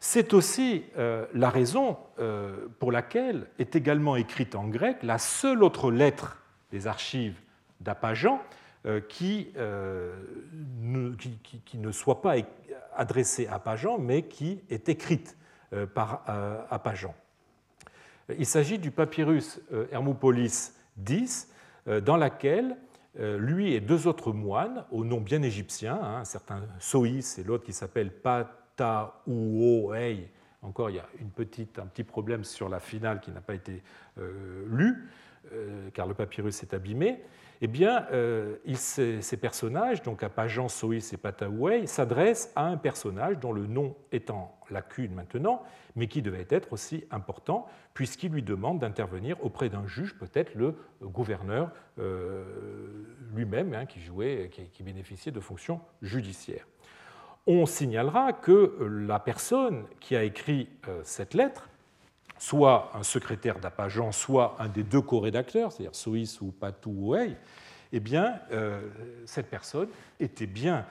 C'est aussi euh, la raison euh, pour laquelle est également écrite en grec la seule autre lettre des archives d'Apajan euh, qui, qui, ne soit pas adressée à Apajan, mais qui est écrite par Apajan. Il s'agit du papyrus Hermopolis X, euh, dans laquelle euh, lui et deux autres moines, au nom bien égyptien, hein, un certain Soïs et l'autre qui s'appelle Pataouoei, encore il y a un petit problème sur la finale qui n'a pas été euh, lu, car le papyrus est abîmé, eh bien, euh, ces, personnages, donc Apajan, Soïs et Pataoué, s'adressent à un personnage dont le nom est en lacune maintenant, mais qui devait être aussi important, puisqu'il lui demande d'intervenir auprès d'un juge, peut-être le gouverneur euh, lui-même, hein, qui jouait, qui, bénéficiait de fonctions judiciaires. On signalera que la personne qui a écrit euh, cette lettre soit un secrétaire d'Apajan, soit un des deux co-rédacteurs, c'est-à-dire Soïs ou Patou Ouei, eh bien, cette personne était bien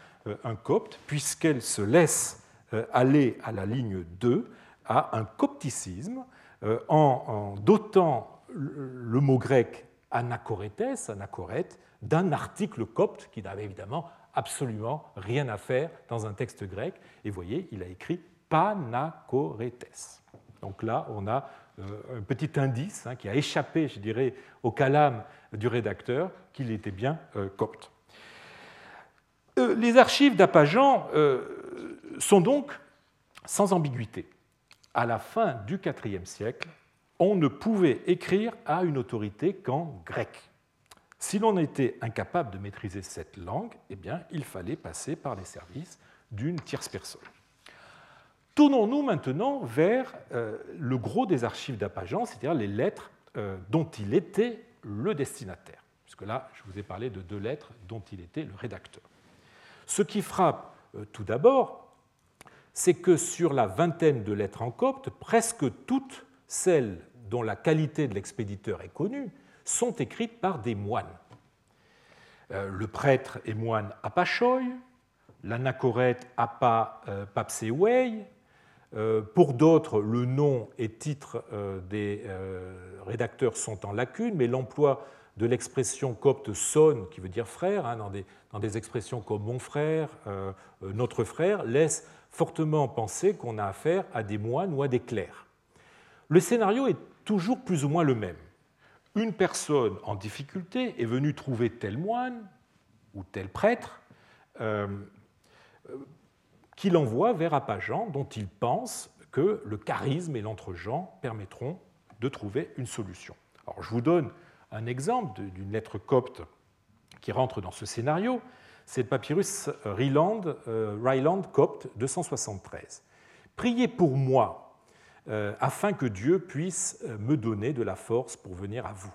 un copte, puisqu'elle se laisse aller à la ligne 2 à un copticisme en, dotant le mot grec anachoretes, anachorète, d'un article copte qui n'avait évidemment absolument rien à faire dans un texte grec. Et voyez, il a écrit panachoretes. Donc là, on a euh, un petit indice hein, qui a échappé, je dirais, au calame du rédacteur, qu'il était bien euh, copte. Euh, les archives d'Apajan sont donc sans ambiguïté. À la fin du IVe siècle, on ne pouvait écrire à une autorité qu'en grec. Si l'on était incapable de maîtriser cette langue, eh bien, il fallait passer par les services d'une tierce personne. Tournons-nous maintenant vers euh, le gros des archives d'Apajan, c'est-à-dire les lettres euh, dont il était le destinataire. Puisque là, je vous ai parlé de deux lettres dont il était le rédacteur. Ce qui frappe euh, tout d'abord, c'est que sur la vingtaine de lettres en copte, presque toutes celles dont la qualité de l'expéditeur est connue sont écrites par des moines. Euh, le prêtre et moine Apachoy, l'anachorète Apa euh, Papsewei. Euh, pour d'autres, le nom et titre des rédacteurs sont en lacune, mais l'emploi de l'expression copte son, qui veut dire frère, hein, dans, des, dans, des, expressions comme mon frère, notre frère, laisse fortement penser qu'on a affaire à des moines ou à des clercs. Le scénario est toujours plus ou moins le même une personne en difficulté est venue trouver tel moine ou tel prêtre euh, euh, qui l'envoie vers Apajan, dont il pense que le charisme et l'entre-gens permettront de trouver une solution. Alors, je vous donne un exemple d'une lettre copte qui rentre dans ce scénario. C'est le papyrus Ryland, euh, copte 273. Priez pour moi afin que Dieu puisse euh, me donner de la force pour venir à vous.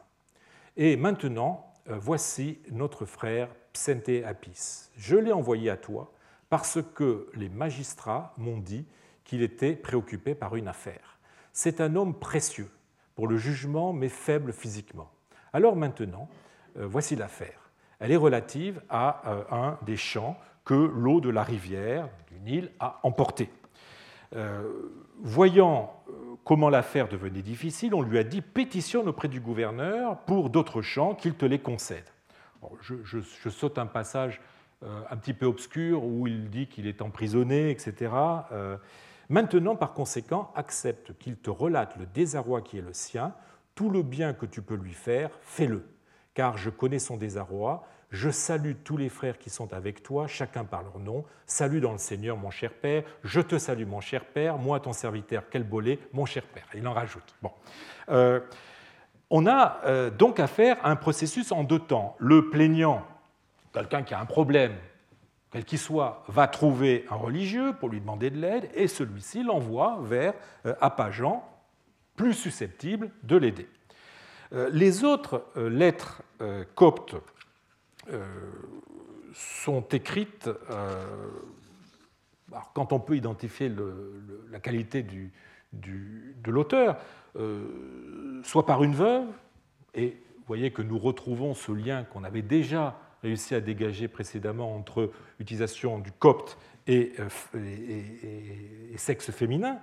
Et maintenant, euh, voici notre frère Psente Apis. Je l'ai envoyé à toi parce que les magistrats m'ont dit qu'il était préoccupé par une affaire. C'est un homme précieux pour le jugement, mais faible physiquement. Alors maintenant, voici l'affaire. Elle est relative à un des champs que l'eau de la rivière, du Nil, a emporté. Voyant euh, comment l'affaire devenait difficile, on lui a dit pétitionne auprès du gouverneur pour d'autres champs qu'il te les concède. je, saute un passage euh, un petit peu obscur où il dit qu'il est emprisonné, etc. Euh, maintenant, par conséquent, accepte qu'il te relate le désarroi qui est le sien, tout le bien que tu peux lui faire, fais-le, car je connais son désarroi, je salue tous les frères qui sont avec toi, chacun par leur nom. Salut dans le Seigneur, mon cher Père. Je te salue, mon cher Père. Moi, ton serviteur, quel bolé, mon cher Père. Il en rajoute. Bon. Euh, on a euh, donc affaire à un processus en deux temps. Le plaignant, quelqu'un qui a un problème, quel qu'il soit, va trouver un religieux pour lui demander de l'aide, et celui-ci l'envoie vers euh, plus susceptible de l'aider. Les autres lettres coptes euh, sont écrites, euh, quand on peut identifier la qualité de l'auteur, euh, soit par une veuve, et vous voyez que nous retrouvons ce lien qu'on avait déjà réussi à dégager précédemment entre utilisation du copte et, et, sexe féminin,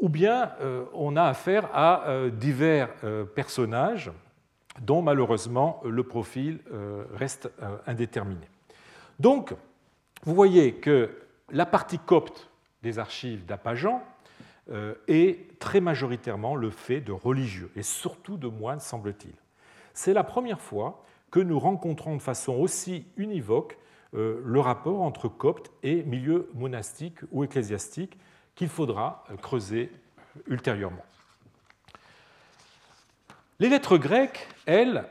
ou bien on a affaire à divers personnages dont malheureusement le profil euh, reste euh, indéterminé. Donc, vous voyez que la partie copte des archives d'Apajan euh, est très majoritairement le fait de religieux, et surtout de moines, semble-t-il. C'est la première fois que nous rencontrons de façon aussi univoque le rapport entre copte et milieu monastique ou ecclésiastique qu'il faudra creuser ultérieurement. Les lettres grecques, elles,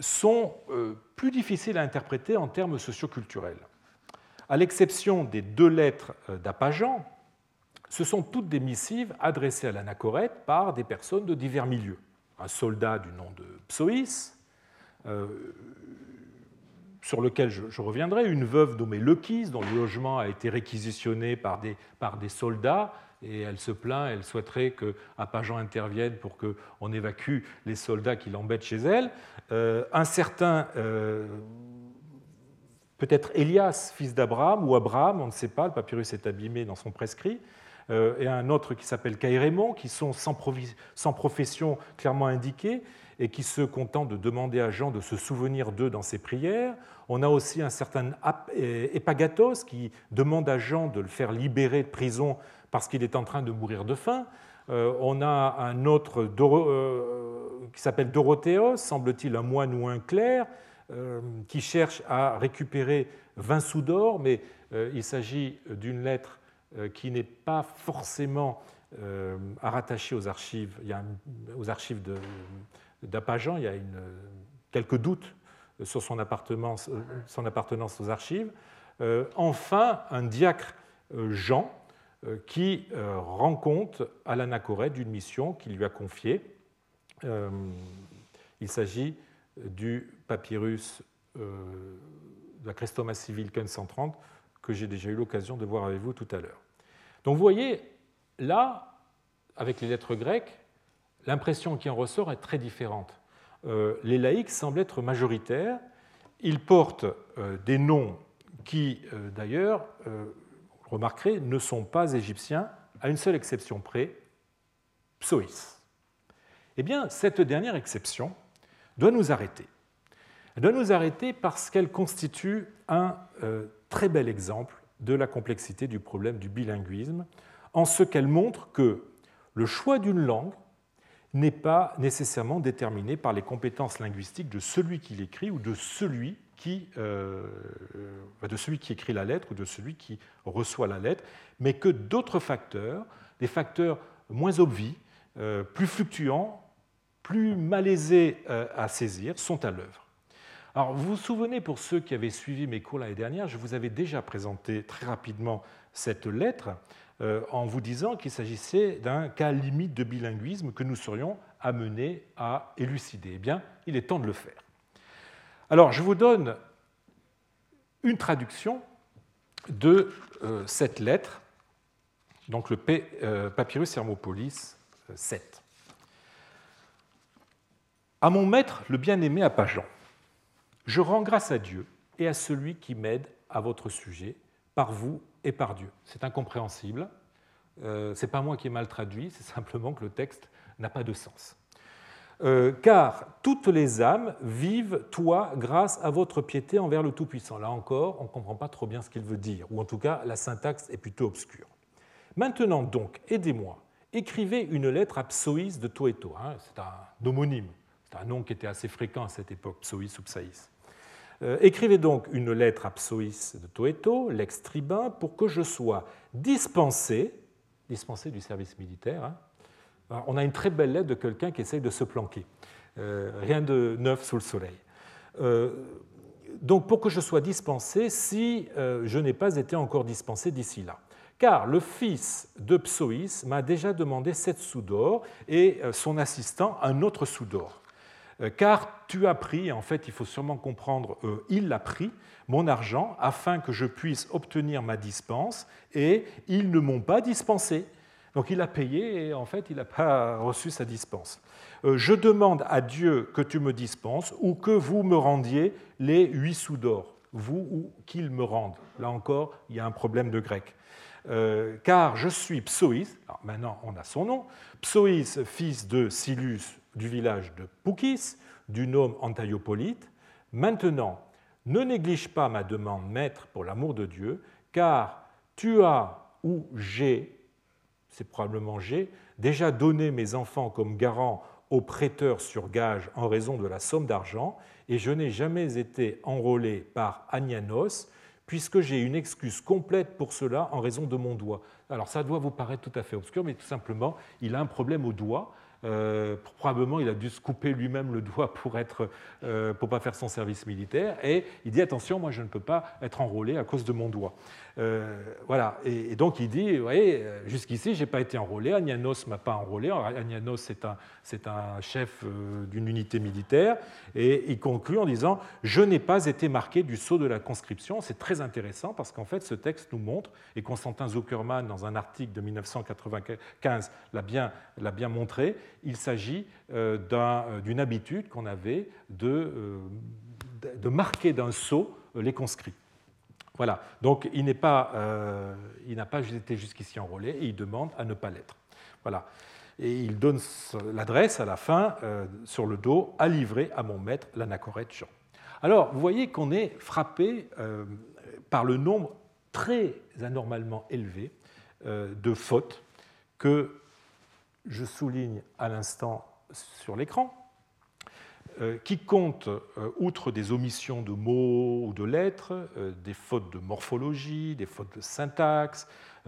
sont euh, plus difficiles à interpréter en termes socioculturels. À l'exception des deux lettres euh, d'Apajan, ce sont toutes des missives adressées à l'anachorète par des personnes de divers milieux. Un soldat du nom de Psoïs, euh, sur lequel je, reviendrai, une veuve nommée Lequis, dont le logement a été réquisitionné par des, par des soldats et elle se plaint, elle souhaiterait qu'Apajan intervienne pour qu'on évacue les soldats qui l'embêtent chez elle. un certain, peut-être Elias, fils d'Abraham, ou Abraham, on ne sait pas, le papyrus est abîmé dans son prescrit, et un autre qui s'appelle Kairémon, qui sont sans, sans profession clairement indiquée, et qui se contente de demander à Jean de se souvenir d'eux dans ses prières. On a aussi un certain Epagatos qui demande à Jean de le faire libérer de prison parce qu'il est en train de mourir de faim. Euh, on a un autre euh, qui s'appelle Dorothéos, semble-t-il un moine ou un clerc, euh, qui cherche à récupérer 20 sous d'or, mais il s'agit d'une lettre qui n'est pas forcément à rattacher aux archives, aux archives de, d'Apajan, il y a quelques doutes sur son appartenance, appartenance aux archives. Euh, enfin, un diacre euh, Jean euh, qui rend compte à l'anachorète d'une mission qu'il lui a confiée. Il s'agit du papyrus de la Christoma Civil 1530 que j'ai déjà eu l'occasion de voir avec vous tout à l'heure. Donc vous voyez, là, avec les lettres grecques, l'impression qui en ressort est très différente. Euh, les laïcs semblent être majoritaires. Ils portent euh, des noms qui, euh, d'ailleurs, remarquerez, ne sont pas égyptiens, à une seule exception près, Psoïs. Eh bien, cette dernière exception doit nous arrêter. Elle doit nous arrêter parce qu'elle constitue un très bel exemple de la complexité du problème du bilinguisme, en ce qu'elle montre que le choix d'une langue n'est pas nécessairement déterminé par les compétences linguistiques de celui qui l'écrit ou de celui qui, euh, de celui qui écrit la lettre ou de celui qui reçoit la lettre, mais que d'autres facteurs, des facteurs moins obvis, euh, plus fluctuants, plus malaisés euh, à saisir, sont à l'œuvre. Alors, vous vous souvenez, pour ceux qui avaient suivi mes cours l'année dernière, je vous avais déjà présenté très rapidement cette lettre euh, en vous disant qu'il s'agissait d'un cas limite de bilinguisme que nous serions amenés à élucider. Eh bien, il est temps de le faire. Alors, je vous donne une traduction de euh, cette lettre, donc le euh, Papyrus Hermopolis 7. À mon maître, le bien-aimé Apajan, je rends grâce à Dieu et à celui qui m'aide à votre sujet, par vous et par Dieu. C'est incompréhensible. Euh, Ce n'est pas moi qui ai mal traduit, c'est simplement que le texte n'a pas de sens. Euh, car toutes les âmes vivent toi grâce à votre piété envers le Tout-Puissant. Là encore, on ne comprend pas trop bien ce qu'il veut dire, ou en tout cas, la syntaxe est plutôt obscure. Maintenant donc, aidez-moi. Écrivez une lettre à Psoïs de Toeto. Hein, c'est un homonyme, c'est un nom qui était assez fréquent à cette époque, Psoïs ou Psaïs. Euh, écrivez donc une lettre à Psoïs de Toeto, l'ex-tribun, pour que je sois dispensé, dispensé du service militaire. Hein. on a une très belle lettre de quelqu'un qui essaye de se planquer. Euh, rien de neuf sous le soleil. Euh, donc pour que je sois dispensé si je n'ai pas été encore dispensé d'ici là. Car le fils de Psoïs m'a déjà demandé sept sous d'or et son assistant un autre sou d'or. Euh, car tu as pris, en fait il faut sûrement comprendre, euh, il l'a pris, mon argent, afin que je puisse obtenir ma dispense, et ils ne m'ont pas dispensé. Donc il a payé et en fait il n'a pas reçu sa dispense. Euh, je demande à Dieu que tu me dispenses ou que vous me rendiez les huit sous d'or, vous ou qu'il me rende. Là encore, il y a un problème de grec. car je suis Psoïs, maintenant on a son nom, Psoïs, fils de Silus du village de Poukis, du nom Antaiopolite. Maintenant, ne néglige pas ma demande, maître, pour l'amour de Dieu, car tu as ou j'ai, c'est probablement j'ai, déjà donné mes enfants comme garant au prêteur sur gage en raison de la somme d'argent, et je n'ai jamais été enrôlé par Agnanos, puisque j'ai une excuse complète pour cela en raison de mon doigt. Alors ça doit vous paraître tout à fait obscur, mais tout simplement, il a un problème au doigt, euh, probablement, il a dû se couper lui-même le doigt pour ne euh, pour pas faire son service militaire. Et il dit attention, moi, je ne peux pas être enrôlé à cause de mon doigt. Euh, voilà. Et, donc il dit, voyez, jusqu'ici, je n'ai pas été enrôlé, Agnanos ne m'a pas enrôlé. Agnanos, c'est un, chef euh, d'une unité militaire. Et il conclut en disant, je n'ai pas été marqué du sceau de la conscription. C'est très intéressant parce qu'en fait, ce texte nous montre, et Constantin Zuckerman, dans un article de 1995, l'a bien, bien montré, il s'agit euh, d'une habitude qu'on avait de, de marquer d'un sceau les conscrits. Voilà, donc il euh, n'a pas, été jusqu'ici enrôlé et il demande à ne pas l'être. Voilà. Et il donne l'adresse à la fin, euh, sur le dos, à livrer à mon maître, l'anachorète Jean. Alors, vous voyez qu'on est frappé euh, par le nombre très anormalement élevé de fautes que je souligne à l'instant sur l'écran. Euh, qui compte, euh, outre des omissions de mots ou de lettres, euh, des fautes de morphologie, des fautes de syntaxe,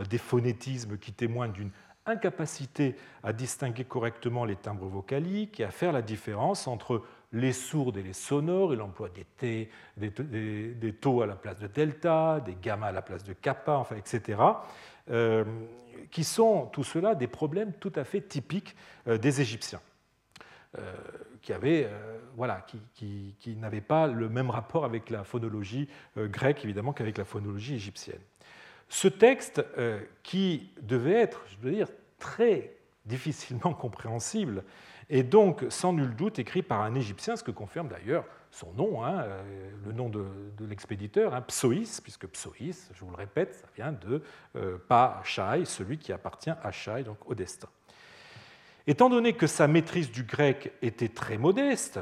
des phonétismes qui témoignent d'une incapacité à distinguer correctement les timbres vocaliques et à faire la différence entre les sourdes et les sonores. Il emploie des T, des, taux à la place de delta, des gamma à la place de kappa, enfin, etc., qui sont tout cela des problèmes tout à fait typiques des Égyptiens qui, avait, euh, voilà, qui, n'avait pas le même rapport avec la phonologie euh, grecque, évidemment, qu'avec la phonologie égyptienne. Ce texte, euh, qui devait être, je veux dire, très difficilement compréhensible, est donc sans nul doute écrit par un Égyptien, ce que confirme d'ailleurs son nom, hein, le nom de, l'expéditeur, hein, Psoïs, puisque Psoïs, je vous le répète, ça vient de Pa Shai, celui qui appartient à Shai, donc au destin. Étant donné que sa maîtrise du grec était très modeste,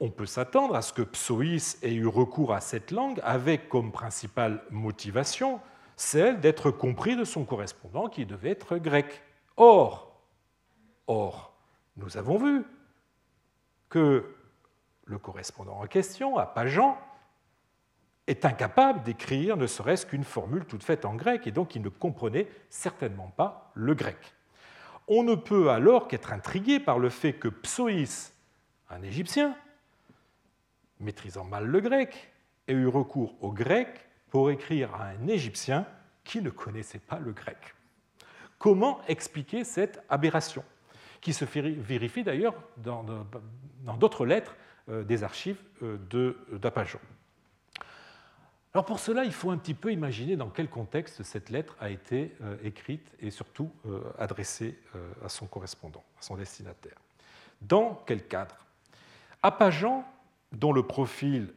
on peut s'attendre à ce que Psoïs ait eu recours à cette langue avec comme principale motivation celle d'être compris de son correspondant qui devait être grec. Or, or, nous avons vu que le correspondant en question, à est incapable d'écrire ne serait-ce qu'une formule toute faite en grec et donc il ne comprenait certainement pas le grec. On ne peut alors qu'être intrigué par le fait que Psoïs, un Égyptien, maîtrisant mal le grec, ait eu recours au grec pour écrire à un Égyptien qui ne connaissait pas le grec. Comment expliquer cette aberration qui se vérifie d'ailleurs dans d'autres lettres euh, des archives euh, d'Apajon? Alors pour cela, il faut un petit peu imaginer dans quel contexte cette lettre a été euh, écrite et surtout euh, adressée euh, à son correspondant, à son destinataire. Dans quel cadre? Apajan, dont le profil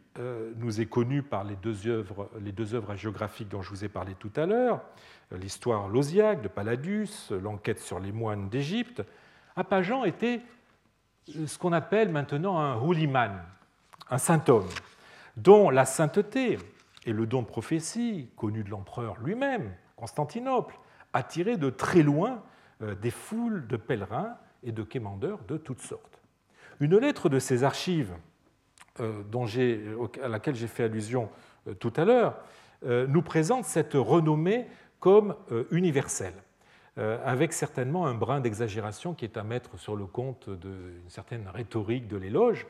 nous est connu par les deux, œuvres, les deux œuvres géographiques dont je vous ai parlé tout à l'heure, l'histoire lausiaque de Palladus, l'enquête sur les moines d'Égypte, Apajan était ce qu'on appelle maintenant un hooliman, un saint homme, dont la sainteté, et le don de prophétie, connu de l'empereur lui-même, Constantinople, attirait de très loin euh, des foules de pèlerins et de quémandeurs de toutes sortes. Une lettre de ces archives, euh, dont à laquelle j'ai fait allusion euh, tout à l'heure, nous présente cette renommée comme universelle, avec certainement un brin d'exagération qui est à mettre sur le compte d'une certaine rhétorique de l'éloge,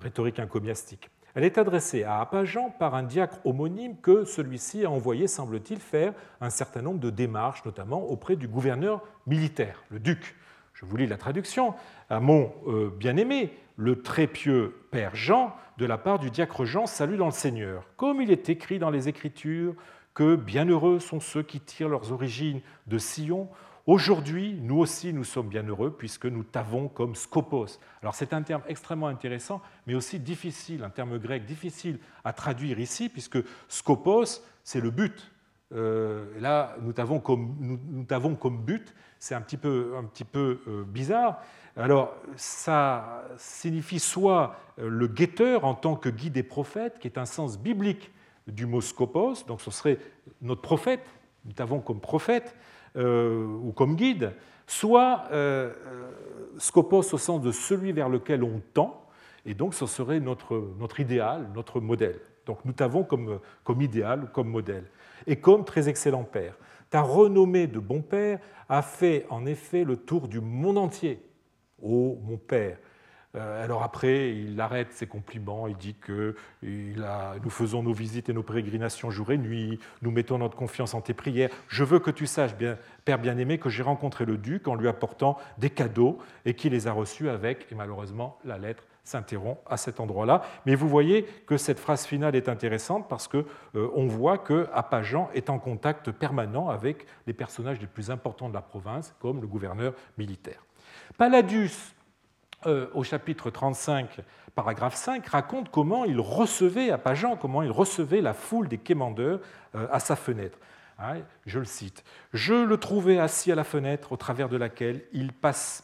rhétorique encomiastique. Elle est adressée à Apajan par un diacre homonyme que celui-ci a envoyé, semble-t-il, faire un certain nombre de démarches, notamment auprès du gouverneur militaire, le duc. Je vous lis la traduction. À mon euh, bien-aimé, le très pieux Père Jean, de la part du diacre Jean, salue dans le Seigneur. Comme il est écrit dans les Écritures que bienheureux sont ceux qui tirent leurs origines de Sion, Aujourd'hui, nous aussi, nous sommes bien heureux puisque nous t'avons comme scopos. Alors c'est un terme extrêmement intéressant, mais aussi difficile, un terme grec difficile à traduire ici, puisque scopos, c'est le but. Euh, là, nous t'avons comme, nous, comme, but, c'est un petit peu, un petit peu euh, bizarre. Alors, ça signifie soit euh, le guetteur en tant que guide des prophètes, qui est un sens biblique du mot scopos, donc ce serait notre prophète, nous t'avons comme prophète, euh, ou comme guide, soit euh, euh, au sens de celui vers lequel on tend, et donc ce serait notre, notre idéal, notre modèle. Donc nous t'avons comme, comme idéal, comme modèle. Et comme très excellent père. Ta renommée de bon père a fait en effet le tour du monde entier. Ô mon père, alors après, il arrête ses compliments, il dit que nous faisons nos visites et nos pérégrinations jour et nuit, nous mettons notre confiance en tes prières. Je veux que tu saches, bien, Père bien-aimé, que j'ai rencontré le duc en lui apportant des cadeaux et qu'il les a reçus avec, et malheureusement, la lettre s'interrompt à cet endroit-là. Mais vous voyez que cette phrase finale est intéressante parce qu'on euh, voit que est en contact permanent avec les personnages les plus importants de la province, comme le gouverneur militaire. Palladius euh, au chapitre 35, paragraphe 5, raconte comment il recevait à Pajan, comment il recevait la foule des quémandeurs euh, à sa fenêtre. Hein, je le cite. Je le trouvais assis à la fenêtre au travers de laquelle il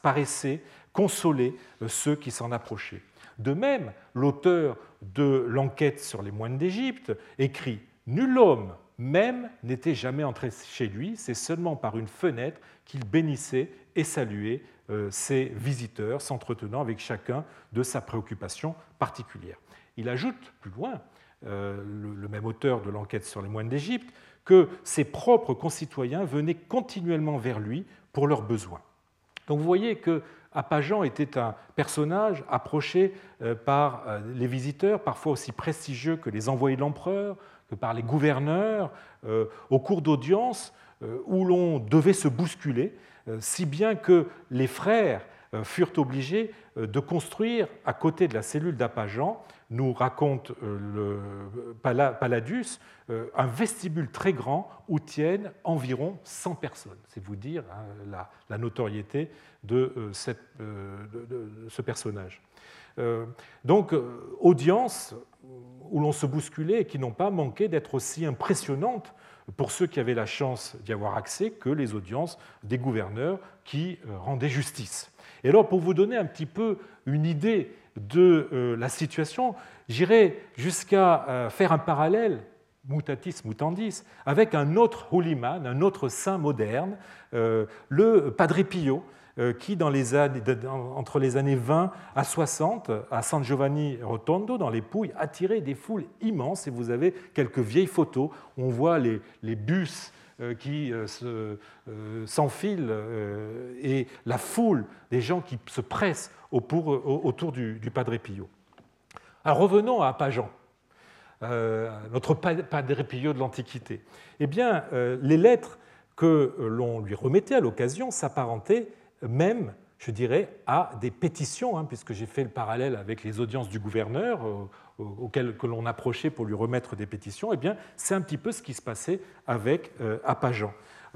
paraissait consoler euh, ceux qui s'en approchaient. De même, l'auteur de l'enquête sur les moines d'Égypte écrit Nul homme même n'était jamais entré chez lui, c'est seulement par une fenêtre qu'il bénissait et saluait euh, ses visiteurs, s'entretenant avec chacun de sa préoccupation particulière. Il ajoute plus loin, euh, le même auteur de l'enquête sur les moines d'Égypte, que ses propres concitoyens venaient continuellement vers lui pour leurs besoins. Donc vous voyez que était un personnage approché euh, par les visiteurs, parfois aussi prestigieux que les envoyés de l'empereur, que par les gouverneurs, au cours d'audiences où l'on devait se bousculer euh, si bien que les frères euh, furent obligés euh, de construire à côté de la cellule d'Apajan, nous raconte le Palladius, un vestibule très grand où tiennent environ 100 personnes. C'est vous dire hein, la, notoriété de, ce personnage. Donc, audience où l'on se bousculait et qui n'ont pas manqué d'être aussi impressionnantes pour ceux qui avaient la chance d'y avoir accès que les audiences des gouverneurs qui euh, rendaient justice. Et alors, pour vous donner un petit peu une idée de euh, la situation, j'irai jusqu'à euh, faire un parallèle mutatis mutandis, avec un autre holyman, un autre saint moderne, le Padre Pio, euh, qui, les années, entre les années 20 à 60, à San Giovanni Rotondo, dans les Pouilles, attirait des foules immenses. Et vous avez quelques vieilles photos où on voit les, bus euh, qui euh, s'enfilent et la foule des gens qui se pressent autour du, Padre Pio. Alors revenons à Pajan, notre Padre Pio de l'Antiquité. Eh bien, les lettres que l'on lui remettait à l'occasion s'apparentaient même, je dirais, à des pétitions, hein, puisque j'ai fait le parallèle avec les audiences du gouverneur euh, auxquelles que l'on approchait pour lui remettre des pétitions, eh bien, c'est un petit peu ce qui se passait avec euh.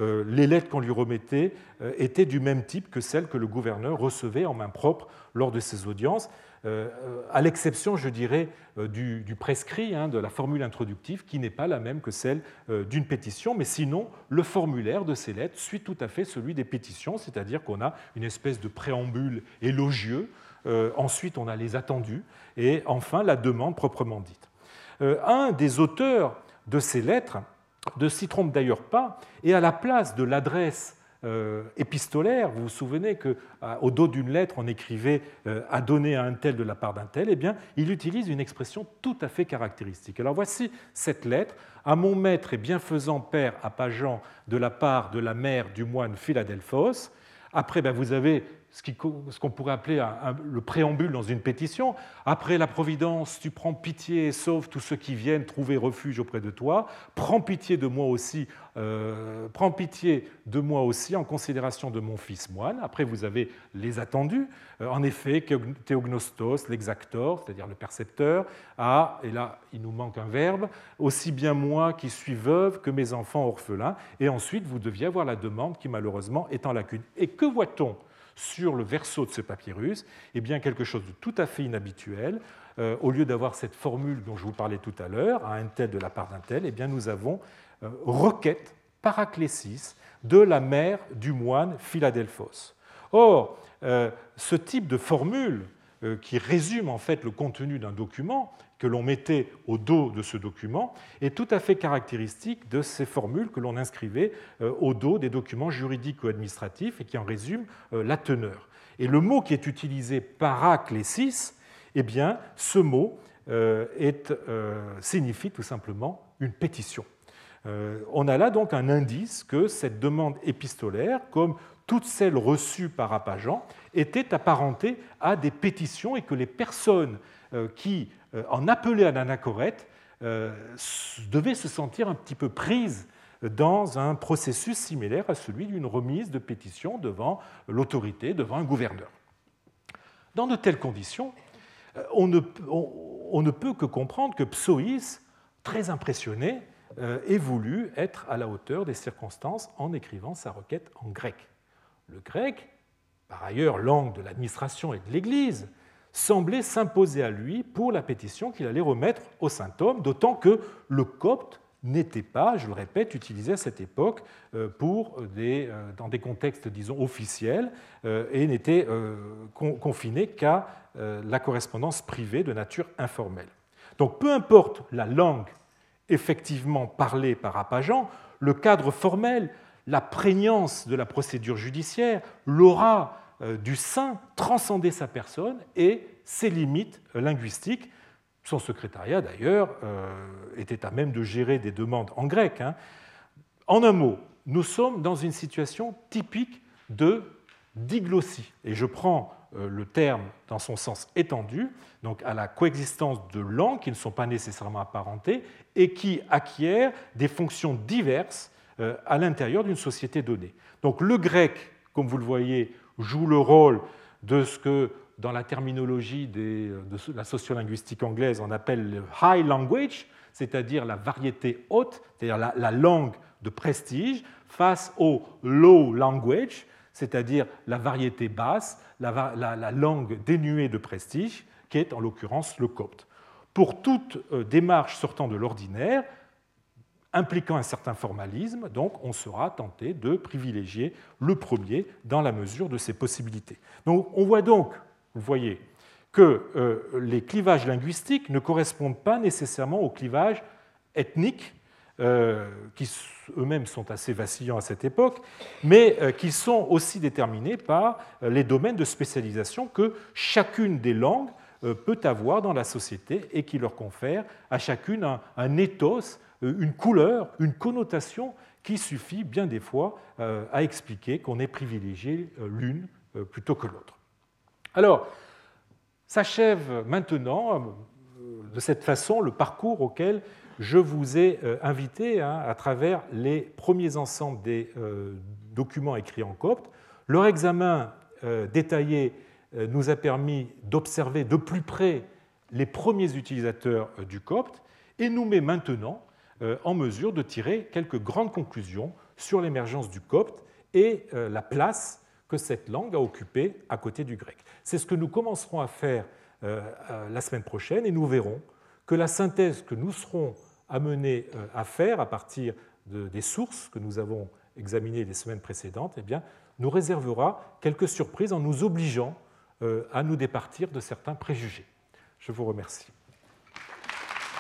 Euh, les lettres qu'on lui remettait étaient du même type que celles que le gouverneur recevait en main propre lors de ses audiences. Euh, à l'exception, je dirais, euh, du, prescrit, hein, de la formule introductive, qui n'est pas la même que celle euh, d'une pétition, mais sinon, le formulaire de ces lettres suit tout à fait celui des pétitions, c'est-à-dire qu'on a une espèce de préambule élogieux, ensuite on a les attendus, et enfin la demande proprement dite. un des auteurs de ces lettres ne s'y trompe d'ailleurs pas, et à la place de l'adresse euh, épistolaire, vous vous souvenez qu'au dos d'une lettre, on écrivait euh, à donner à un tel de la part d'un tel, eh bien, il utilise une expression tout à fait caractéristique. Alors voici cette lettre à mon maître et bienfaisant père Apajan de la part de la mère du moine Philadelphos. Après, ben, vous avez ce qu'on pourrait appeler le préambule dans une pétition. Après la Providence, tu prends pitié et sauves tous ceux qui viennent trouver refuge auprès de toi. Prends pitié de moi aussi, euh, prends pitié de moi aussi en considération de mon fils moine. Après, vous avez les attendus. Euh, en effet, Théognostos, l'exactor, c'est-à-dire le percepteur, a, et là il nous manque un verbe, aussi bien moi qui suis veuve que mes enfants orphelins. Et ensuite, vous deviez avoir la demande qui malheureusement est en lacune. Et que voit-on sur le verso de ce papyrus, eh bien quelque chose de tout à fait inhabituel. Euh, au lieu d'avoir cette formule dont je vous parlais tout à l'heure, à un tel de la part d'un tel, eh bien nous avons euh, requête paraclésis de la mère du moine Philadelphos. Or, euh, ce type de formule qui résume en fait le contenu d'un document que l'on mettait au dos de ce document est tout à fait caractéristique de ces formules que l'on inscrivait euh, au dos des documents juridiques ou administratifs et qui en résument euh, la teneur. Et le mot qui est utilisé paraclésis, eh bien, ce mot euh, signifie tout simplement une pétition. On a là donc un indice que cette demande épistolaire, comme toutes celles reçues par Apajan, étaient apparentées à des pétitions et que les personnes qui en appelaient à l'anachorète devaient se sentir un petit peu prises dans un processus similaire à celui d'une remise de pétition devant l'autorité, devant un gouverneur. Dans de telles conditions, euh, on ne, on, ne, peut que comprendre que Psoïs, très impressionné, euh, ait voulu être à la hauteur des circonstances en écrivant sa requête en grec. Le grec, par ailleurs langue de l'administration et de l'Église, semblait s'imposer à lui pour la pétition qu'il allait remettre au saint homme, d'autant que le copte n'était pas, je le répète, utilisé à cette époque euh, euh, dans des contextes, disons, officiels euh, et n'était confiné qu'à la correspondance privée de nature informelle. Donc peu importe la langue effectivement parlée par Apajan, le cadre formel, la prégnance de la procédure judiciaire, l'aura du saint transcendait sa personne et ses limites linguistiques son secrétariat, d'ailleurs, euh, était à même de gérer des demandes en grec. Hein. En un mot, nous sommes dans une situation typique de diglossie. Et je prends euh, le terme dans son sens étendu, donc à la coexistence de langues qui ne sont pas nécessairement apparentées et qui acquièrent des fonctions diverses euh, à l'intérieur d'une société donnée. Donc le grec, comme vous le voyez, joue le rôle de ce que dans la terminologie de la sociolinguistique anglaise, on appelle le high language, c'est-à-dire la variété haute, c'est-à-dire la, langue de prestige, face au low language, c'est-à-dire la variété basse, la, la, langue dénuée de prestige, qui est en l'occurrence le copte. Pour toute euh, démarche sortant de l'ordinaire, impliquant un certain formalisme, donc on sera tenté de privilégier le premier dans la mesure de ses possibilités. Donc on voit donc vous voyez que euh, les clivages linguistiques ne correspondent pas nécessairement aux clivages ethniques, euh, qui eux-mêmes sont assez vacillants à cette époque, mais euh, qui sont aussi déterminés par les domaines de spécialisation que chacune des langues peut avoir dans la société et qui leur confèrent à chacune un, un ethos, une couleur, une connotation qui suffit bien des fois à expliquer qu'on est privilégié l'une plutôt que l'autre. Alors, s'achève maintenant euh, de cette façon le parcours auquel je vous ai euh, invité hein, à travers les premiers ensembles des euh, documents écrits en copte. Leur examen détaillé nous a permis d'observer de plus près les premiers utilisateurs du copte et nous met maintenant en mesure de tirer quelques grandes conclusions sur l'émergence du copte et la place que cette langue a occupé à côté du grec. C'est ce que nous commencerons à faire euh, euh, la semaine prochaine et nous verrons que la synthèse que nous serons amenés euh, à faire à partir des sources que nous avons examinées les semaines précédentes eh bien, nous réservera quelques surprises en nous obligeant à nous départir de certains préjugés. Je vous remercie.